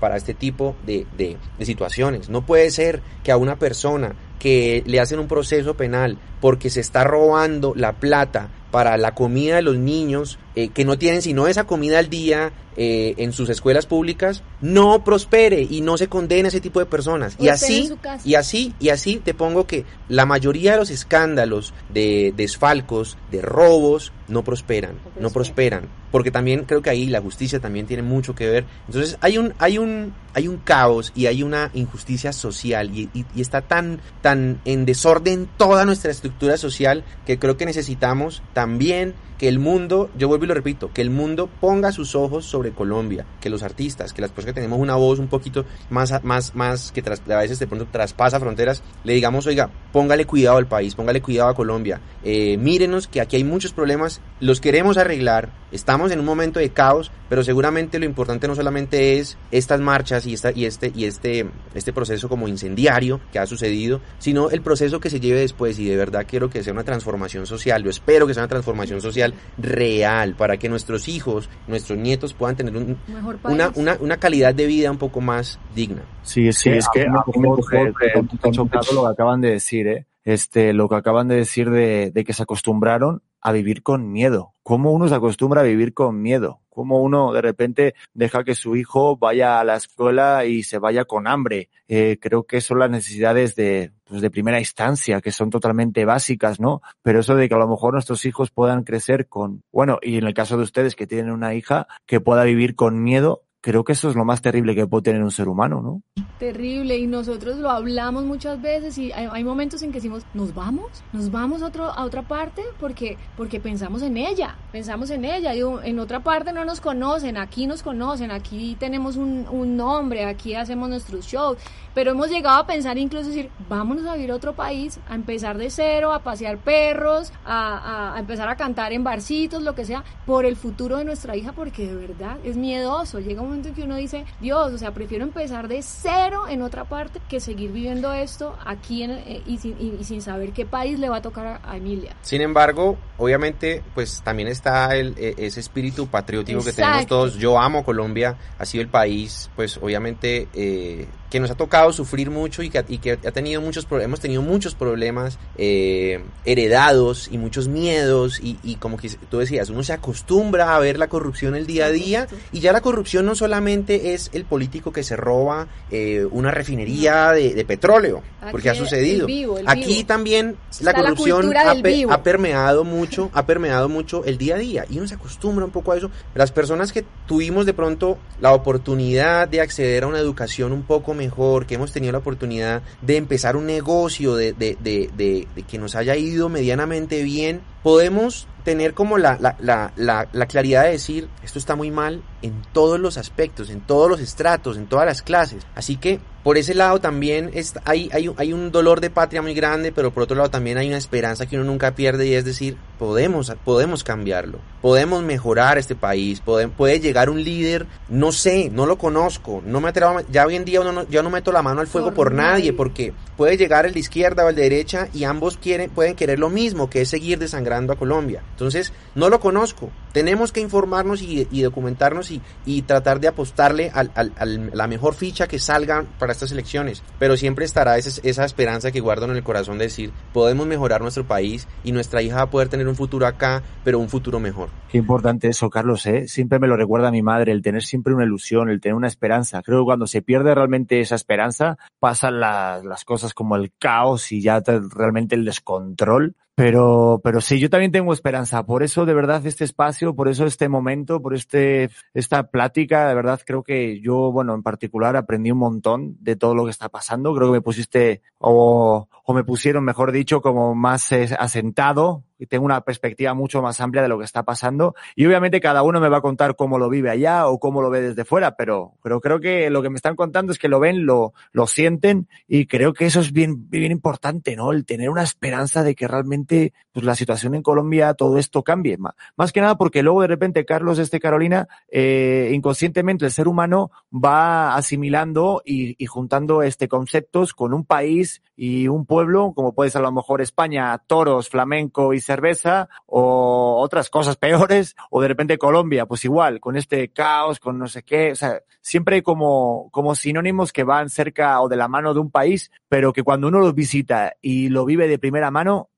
para este tipo de, de, de, situaciones. No puede ser que a una persona que le hacen un proceso penal porque se está robando la plata para la comida de los niños eh, que no tienen sino esa comida al día eh, en sus escuelas públicas no prospere y no se condene a ese tipo de personas. Y así y así y así te pongo que la mayoría de los escándalos de desfalcos de robos no prosperan no, prosperan. Porque también creo que ahí la justicia también tiene mucho que ver. Entonces hay un hay un hay un caos y hay una injusticia social y, y, y está tan tan en desorden toda nuestra estructura social que creo que necesitamos también que el mundo, yo vuelvo y lo repito, que el mundo ponga sus ojos sobre Colombia, que los artistas, que las personas que tenemos una voz un poquito más, más, más que tras, a veces de pronto traspasa fronteras, le digamos, oiga, póngale cuidado al país, póngale cuidado a Colombia, eh, mírenos que aquí hay muchos problemas, los queremos arreglar, estamos en un momento de caos, pero seguramente lo importante no solamente es estas marchas y, esta, y, este, y este, este proceso como incendiario que ha sucedido, sino el proceso que se lleve después y de verdad quiero que sea una transformación social, yo espero que sea una transformación social real para que nuestros hijos, nuestros nietos puedan tener un, una, una, una calidad de vida un poco más digna. Sí, sí, es que lo que acaban de decir, ¿eh? Este, lo que acaban de decir de, de que se acostumbraron a vivir con miedo. ¿Cómo uno se acostumbra a vivir con miedo? ¿Cómo uno de repente deja que su hijo vaya a la escuela y se vaya con hambre? Eh, creo que son las necesidades de, pues de primera instancia, que son totalmente básicas, ¿no? Pero eso de que a lo mejor nuestros hijos puedan crecer con, bueno, y en el caso de ustedes que tienen una hija, que pueda vivir con miedo, creo que eso es lo más terrible que puede tener un ser humano, ¿no? Terrible, y nosotros lo hablamos muchas veces y hay, momentos en que decimos, ¿nos vamos? ¿Nos vamos a, otro, a otra parte? Porque, porque pensamos en ella, pensamos en ella, y en otra parte no nos conocen, aquí nos conocen, aquí tenemos un, un nombre, aquí hacemos nuestros shows, pero hemos llegado a pensar incluso decir, vámonos a vivir a otro país, a empezar de cero, a pasear perros, a, a, a empezar a cantar en barcitos, lo que sea, por el futuro de nuestra hija, porque de verdad es miedoso, llega un que uno dice, Dios, o sea, prefiero empezar de cero en otra parte que seguir viviendo esto aquí eh, y, sin, saber qué país le va a tocar a, Emilia. Sin embargo, obviamente, pues también está el, e, ese espíritu patriótico que tenemos todos. Yo amo Colombia, ha sido el país, pues obviamente... Eh, que nos ha tocado sufrir mucho y que, y que ha tenido muchos hemos tenido muchos problemas eh, heredados y muchos miedos y, y, como que tú decías, uno se acostumbra a ver la corrupción el día a día y ya la corrupción no solamente es el político que se roba eh, una refinería de, petróleo, porque ha sucedido. Aquí también la corrupción ha, permeado mucho, ha permeado mucho el día a día y uno se acostumbra un poco a eso. Las personas que tuvimos de pronto la oportunidad de acceder a una educación un poco mejor, que hemos tenido la oportunidad de empezar un negocio, de, de, de, de que nos haya ido medianamente bien, podemos tener como la, la, la, la, claridad de decir, esto está muy mal en todos los aspectos, en todos los estratos, en todas las clases. Así que por ese lado también hay, hay, hay, un dolor de patria muy grande, pero por otro lado también hay una esperanza que uno nunca pierde y es decir, podemos, podemos cambiarlo, podemos mejorar este país, puede, puede llegar un líder, no sé, no lo conozco, no me atrevo, ya hoy en día uno no, yo no meto la mano al fuego por, nadie, porque puede llegar el de izquierda o el de derecha y ambos quieren, pueden querer lo mismo, que es seguir desangrando a Colombia. Entonces, no lo conozco. Tenemos que informarnos y, documentarnos y, tratar de apostarle a la mejor ficha que salga para estas elecciones. Pero siempre estará esa, esperanza que guardo en el corazón de decir, podemos mejorar nuestro país y nuestra hija va a poder tener un futuro acá, pero un futuro mejor. Qué importante eso, Carlos. ¿eh? Siempre me lo recuerda mi madre, el tener siempre una ilusión, el tener una esperanza. Creo que cuando se pierde realmente esa esperanza, pasan las cosas como el caos y ya realmente el descontrol pero, pero sí, yo también tengo esperanza. Por eso, de verdad, este espacio, por eso este momento, por este, esta plática, de verdad, creo que yo, bueno, en particular aprendí un montón de todo lo que está pasando. Creo que me pusiste, o, o me pusieron, mejor dicho, como más eh, asentado y tengo una perspectiva mucho más amplia de lo que está pasando. Y obviamente cada uno me va a contar cómo lo vive allá o cómo lo ve desde fuera, pero, pero creo que lo que me están contando es que lo ven, lo, lo sienten y creo que eso es bien, bien importante, ¿no? El tener una esperanza de que realmente pues, la situación en Colombia, todo esto cambie. Más que nada porque luego de repente Carlos, este Carolina, eh, inconscientemente el ser humano va asimilando y, y juntando este conceptos con un país y un pueblo, como puede ser a lo mejor España, toros, flamenco y cerveza o otras cosas <laughs> peores, o de repente Colombia, pues igual, con este caos, con no sé qué, o sea, siempre como, como sinónimos que van cerca o de la mano de un país, pero que cuando uno los visita y lo vive de primera mano,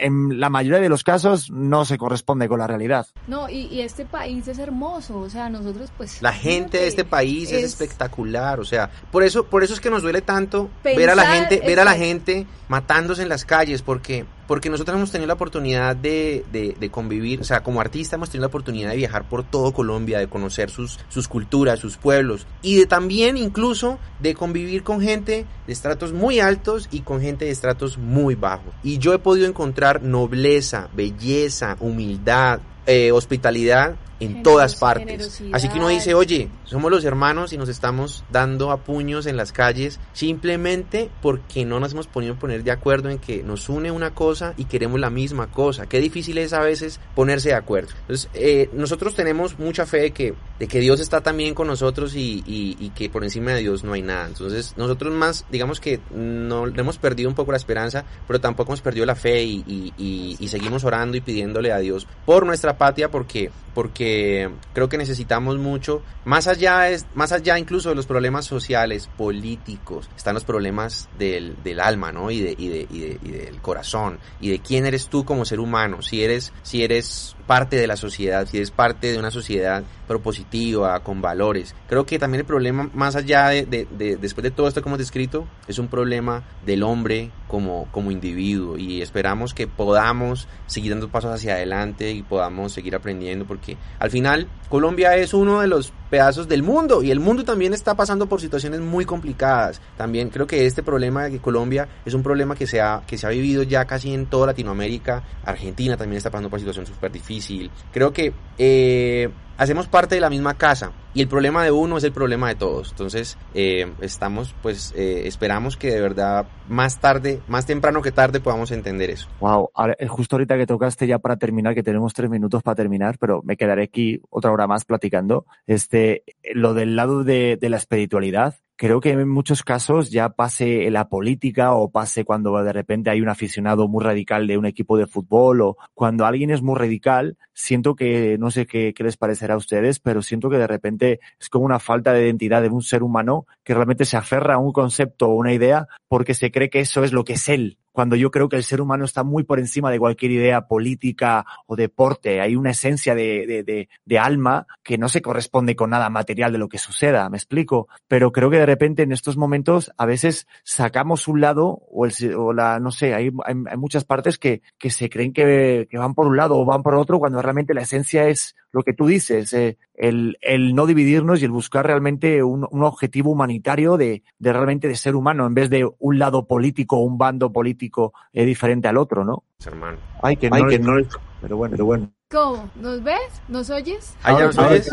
en la mayoría de los casos no se corresponde con la realidad. No, y, este país es hermoso, o sea, nosotros pues... La gente de este país es, espectacular, o sea, por eso, por eso es que nos duele tanto ver a la gente, ver a la gente matándose en las calles, porque porque nosotros hemos tenido la oportunidad de, de, convivir, o sea, como artista hemos tenido la oportunidad de viajar por todo Colombia, de conocer sus, sus culturas, sus pueblos, y de también incluso de convivir con gente de estratos muy altos y con gente de estratos muy bajos. Y yo he podido encontrar nobleza, belleza, humildad, eh, hospitalidad en todas partes. Así que uno dice, oye, somos los hermanos y nos estamos dando a puños en las calles simplemente porque no nos hemos podido poner de acuerdo en que nos une una cosa y queremos la misma cosa. Qué difícil es a veces ponerse de acuerdo. Entonces, eh, nosotros tenemos mucha fe de que, de que Dios está también con nosotros y, y, que por encima de Dios no hay nada. Entonces, nosotros más, digamos que no hemos perdido un poco la esperanza, pero tampoco hemos perdido la fe y, y seguimos orando y pidiéndole a Dios por nuestra patria porque, porque creo que necesitamos mucho, más allá, es, más allá incluso de los problemas sociales, políticos, están los problemas del, del alma, ¿no? Y, de, y, de, y, de, y del corazón, y de quién eres tú como ser humano, si eres, si eres parte de la sociedad, si eres parte de una sociedad propositiva, con valores. Creo que también el problema, más allá de, de, después de todo esto que hemos descrito, es un problema del hombre como, como individuo y esperamos que podamos seguir dando pasos hacia adelante y podamos seguir aprendiendo porque al final Colombia es uno de los pedazos del mundo y el mundo también está pasando por situaciones muy complicadas. También creo que este problema de Colombia es un problema que se ha, que se ha vivido ya casi en toda Latinoamérica. Argentina también está pasando por situación súper difícil. Creo que eh, hacemos parte de la misma casa y el problema de uno es el problema de todos. Entonces, eh, estamos, pues, eh, esperamos que de verdad más tarde, más temprano que tarde podamos entender eso. Wow, eh, justo ahorita que tocaste ya para terminar, que tenemos tres minutos para terminar, pero me quedaré aquí otra hora más platicando. Este, lo del lado de la espiritualidad, creo que en muchos casos ya pase la política o pase cuando de repente hay un aficionado muy radical de un equipo de fútbol o cuando alguien es muy radical, siento que, no sé qué, qué les parecerá a ustedes, pero siento que de repente es como una falta de identidad de un ser humano que realmente se aferra a un concepto o una idea porque se cree que eso es lo que es él cuando yo creo que el ser humano está muy por encima de cualquier idea política o deporte. Hay una esencia de, de, de, alma que no se corresponde con nada material de lo que suceda, me explico. Pero creo que de repente en estos momentos a veces sacamos un lado o, el, o la, no sé, hay, hay, hay, muchas partes que, que se creen que, que van por un lado o van por otro cuando realmente la esencia es lo que tú dices, eh, el, el, no dividirnos y el buscar realmente un, un objetivo humanitario de, de, realmente de ser humano en vez de un lado político o un bando político eh, diferente al otro, ¿no? Hermano. Ay, que no, Ay, que no pero bueno, pero bueno. ¿Cómo? ¿Nos ves? ¿Nos oyes? ¿Ah, ya nos oyes?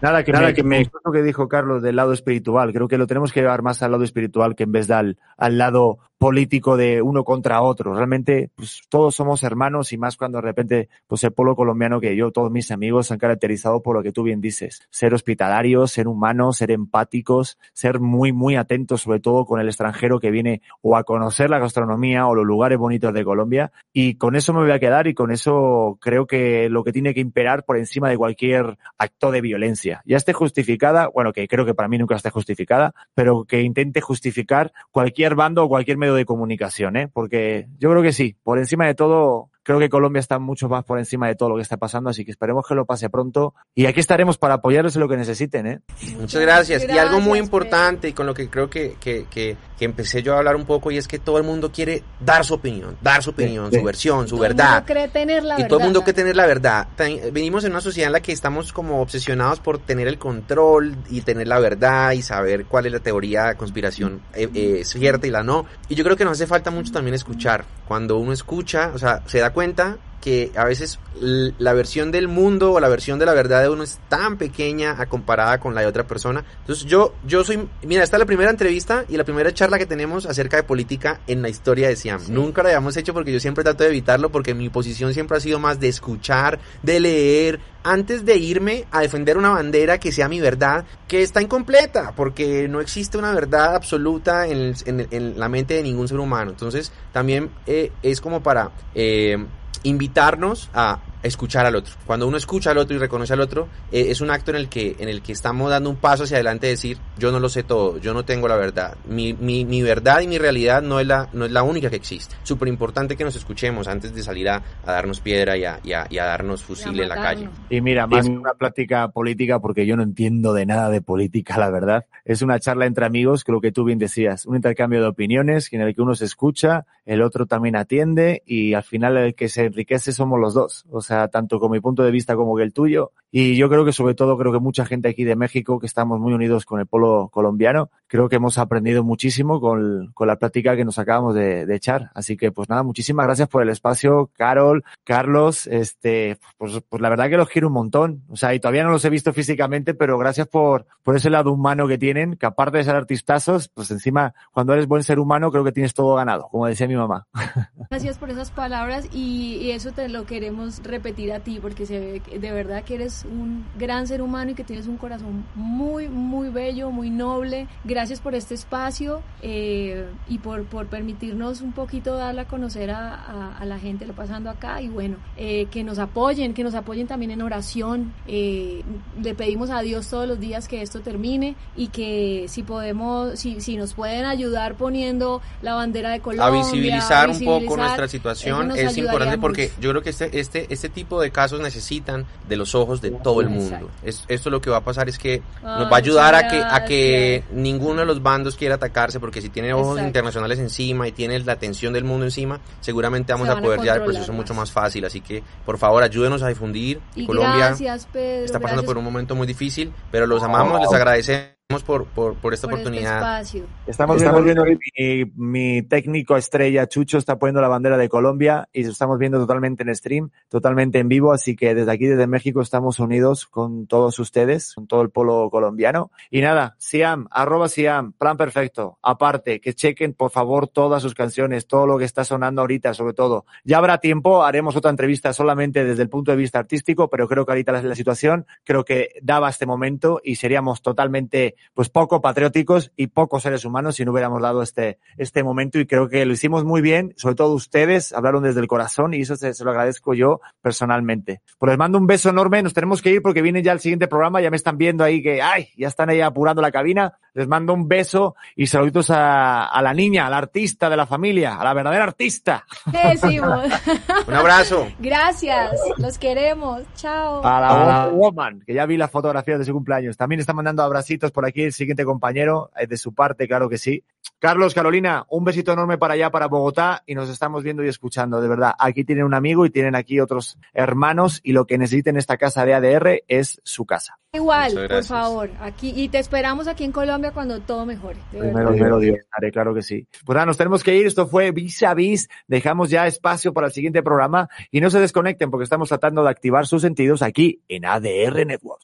Nada, que Nada, me, que me lo que dijo Carlos del lado espiritual. Creo que lo tenemos que llevar más al lado espiritual que en vez de al, al lado político de uno contra otro. Realmente, pues todos somos hermanos y más cuando de repente, pues el pueblo colombiano que yo, todos mis amigos se han caracterizado por lo que tú bien dices. Ser hospitalarios, ser humanos, ser empáticos, ser muy, muy atentos sobre todo con el extranjero que viene o a conocer la gastronomía o los lugares bonitos de Colombia. Y con eso me voy a quedar y con eso creo que lo que tiene que imperar por encima de cualquier acto de violencia. Ya esté justificada, bueno, que creo que para mí nunca esté justificada, pero que intente justificar cualquier bando o cualquier medio de comunicación, ¿eh? Porque yo creo que sí, por encima de todo, creo que Colombia está mucho más por encima de todo lo que está pasando, así que esperemos que lo pase pronto. Y aquí estaremos para apoyarles en lo que necesiten, ¿eh? Muchas gracias. gracias y algo muy importante y con lo que creo que, que, que, que, empecé yo a hablar un poco y es que todo el mundo quiere dar su opinión, dar su opinión, sí, su versión, su todo verdad. El mundo cree tener la y verdad. todo el mundo quiere tener la verdad. Venimos en una sociedad en la que estamos como obsesionados por tener el control y tener la verdad y saber cuál es la teoría de conspiración eh, eh, cierta y la no. Y yo creo que nos hace falta mucho también escuchar. Cuando uno escucha, o sea, se da cuenta que a veces la versión del mundo o la versión de la verdad de uno es tan pequeña a comparada con la de otra persona. Entonces yo, yo soy, mira, esta es la primera entrevista y la primera charla que tenemos acerca de política en la historia de Siam. Sí. Nunca la habíamos hecho porque yo siempre trato de evitarlo porque mi posición siempre ha sido más de escuchar, de leer, antes de irme a defender una bandera que sea mi verdad, que está incompleta, porque no existe una verdad absoluta en, el, en, en la mente de ningún ser humano. Entonces también eh, es como para... Eh, invitarnos a escuchar al otro. Cuando uno escucha al otro y reconoce al otro, eh, es un acto en el que en el que estamos dando un paso hacia adelante, decir, yo no lo sé todo, yo no tengo la verdad. Mi, mi, mi verdad y mi realidad no es la, no es la única que existe. Súper importante que nos escuchemos antes de salir a, a darnos piedra y a, y, a, y a, darnos fusil en la calle. Y mira, más que una plática política, porque yo no entiendo de nada de política, la verdad. Es una charla entre amigos, que lo que tú bien decías, un intercambio de opiniones en el que uno se escucha, el otro también atiende y al final el que se enriquece somos los dos. O sea, sea, tanto con mi punto de vista como que el tuyo. Y yo creo que sobre todo, creo que mucha gente aquí de México, que estamos muy unidos con el polo colombiano, creo que hemos aprendido muchísimo con, con la práctica que nos acabamos de, de, echar. Así que, pues nada, muchísimas gracias por el espacio, Carol, Carlos, este, pues, pues la verdad que los quiero un montón. O sea, y todavía no los he visto físicamente, pero gracias por, por ese lado humano que tienen, que aparte de ser artistazos, pues encima, cuando eres buen ser humano, creo que tienes todo ganado, como decía mi mamá. <laughs> Gracias por esas palabras y, y eso te lo queremos repetir a ti, porque se ve de verdad que eres un gran ser humano y que tienes un corazón muy, muy bello, muy noble. Gracias por este espacio eh, y por, por, permitirnos un poquito darle a conocer a, a, a la gente lo pasando acá y bueno, eh, que nos apoyen, que nos apoyen también en oración. Eh, le pedimos a Dios todos los días que esto termine y que si podemos, si, si nos pueden ayudar poniendo la bandera de Colombia. A visibilizar, a visibilizar un poco nuestra situación es importante porque yo creo que este, este, este tipo de casos necesitan de los ojos de todo el mundo. Es, esto lo que va a pasar es que Ay, nos va a ayudar a que, a que ninguno de los bandos quiera atacarse porque si tiene ojos Exacto. internacionales encima y tiene la atención del mundo encima, seguramente vamos a poder llevar el proceso más. mucho más fácil. Así que, por favor, ayúdenos a difundir. Y Colombia gracias, Pedro. está pasando gracias por un momento muy difícil, pero los amamos, les agradecemos por, por, por esta por este oportunidad. espacio. Estamos, estamos viendo mi, mi técnico estrella Chucho está poniendo la bandera de Colombia y lo estamos viendo totalmente en stream, totalmente en vivo, así que desde aquí, desde México, estamos unidos con todos ustedes, con todo el polo colombiano. Y nada, Siam, arroba Siam, plan perfecto. Aparte, que chequen por favor todas sus canciones, todo lo que está sonando ahorita, sobre todo. Ya habrá tiempo, haremos otra entrevista solamente desde el punto de vista artístico, pero creo que ahorita la, la situación, creo que daba este momento y seríamos totalmente pues poco patrióticos y pocos seres humanos si no hubiéramos dado este, este momento y creo que lo hicimos muy bien, sobre todo ustedes hablaron desde el corazón y eso se, se lo agradezco yo personalmente. Pues les mando un beso enorme, nos tenemos que ir porque viene ya el siguiente programa, ya me están viendo ahí que, ay, ya están ahí apurando la cabina, les mando un beso y saluditos a, a la niña, a la artista de la familia, a la verdadera artista, ¿Qué decimos? <laughs> Un abrazo. Gracias, los queremos. Chao. a la Woman, que ya vi las fotografías de su cumpleaños. También está mandando abracitos por aquí el siguiente compañero, eh, de su parte, claro que sí. Carlos, Carolina, un besito enorme para allá, para Bogotá, y nos estamos viendo y escuchando, de verdad. Aquí tienen un amigo y tienen aquí otros hermanos, y lo que necesiten esta casa de ADR es su casa. Igual, por favor, aquí y te esperamos aquí en Colombia cuando todo mejore. Primero, primero Dios, haré, claro que sí. Pues nada, nos tenemos que ir. Esto fue Vis a Vis. Dejamos ya espacio para el siguiente programa y no se desconecten porque estamos tratando de activar sus sentidos aquí en ADR Network.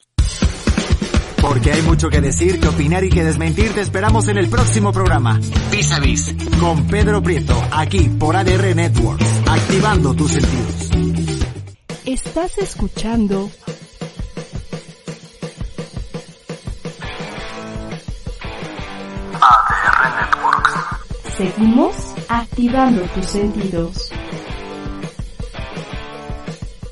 Porque hay mucho que decir, que opinar y que desmentir. Te esperamos en el próximo programa. Vis a Vis. Con Pedro Prieto. Aquí por ADR Networks. Activando tus sentidos. Estás escuchando ADR Networks. Seguimos activando tus sentidos.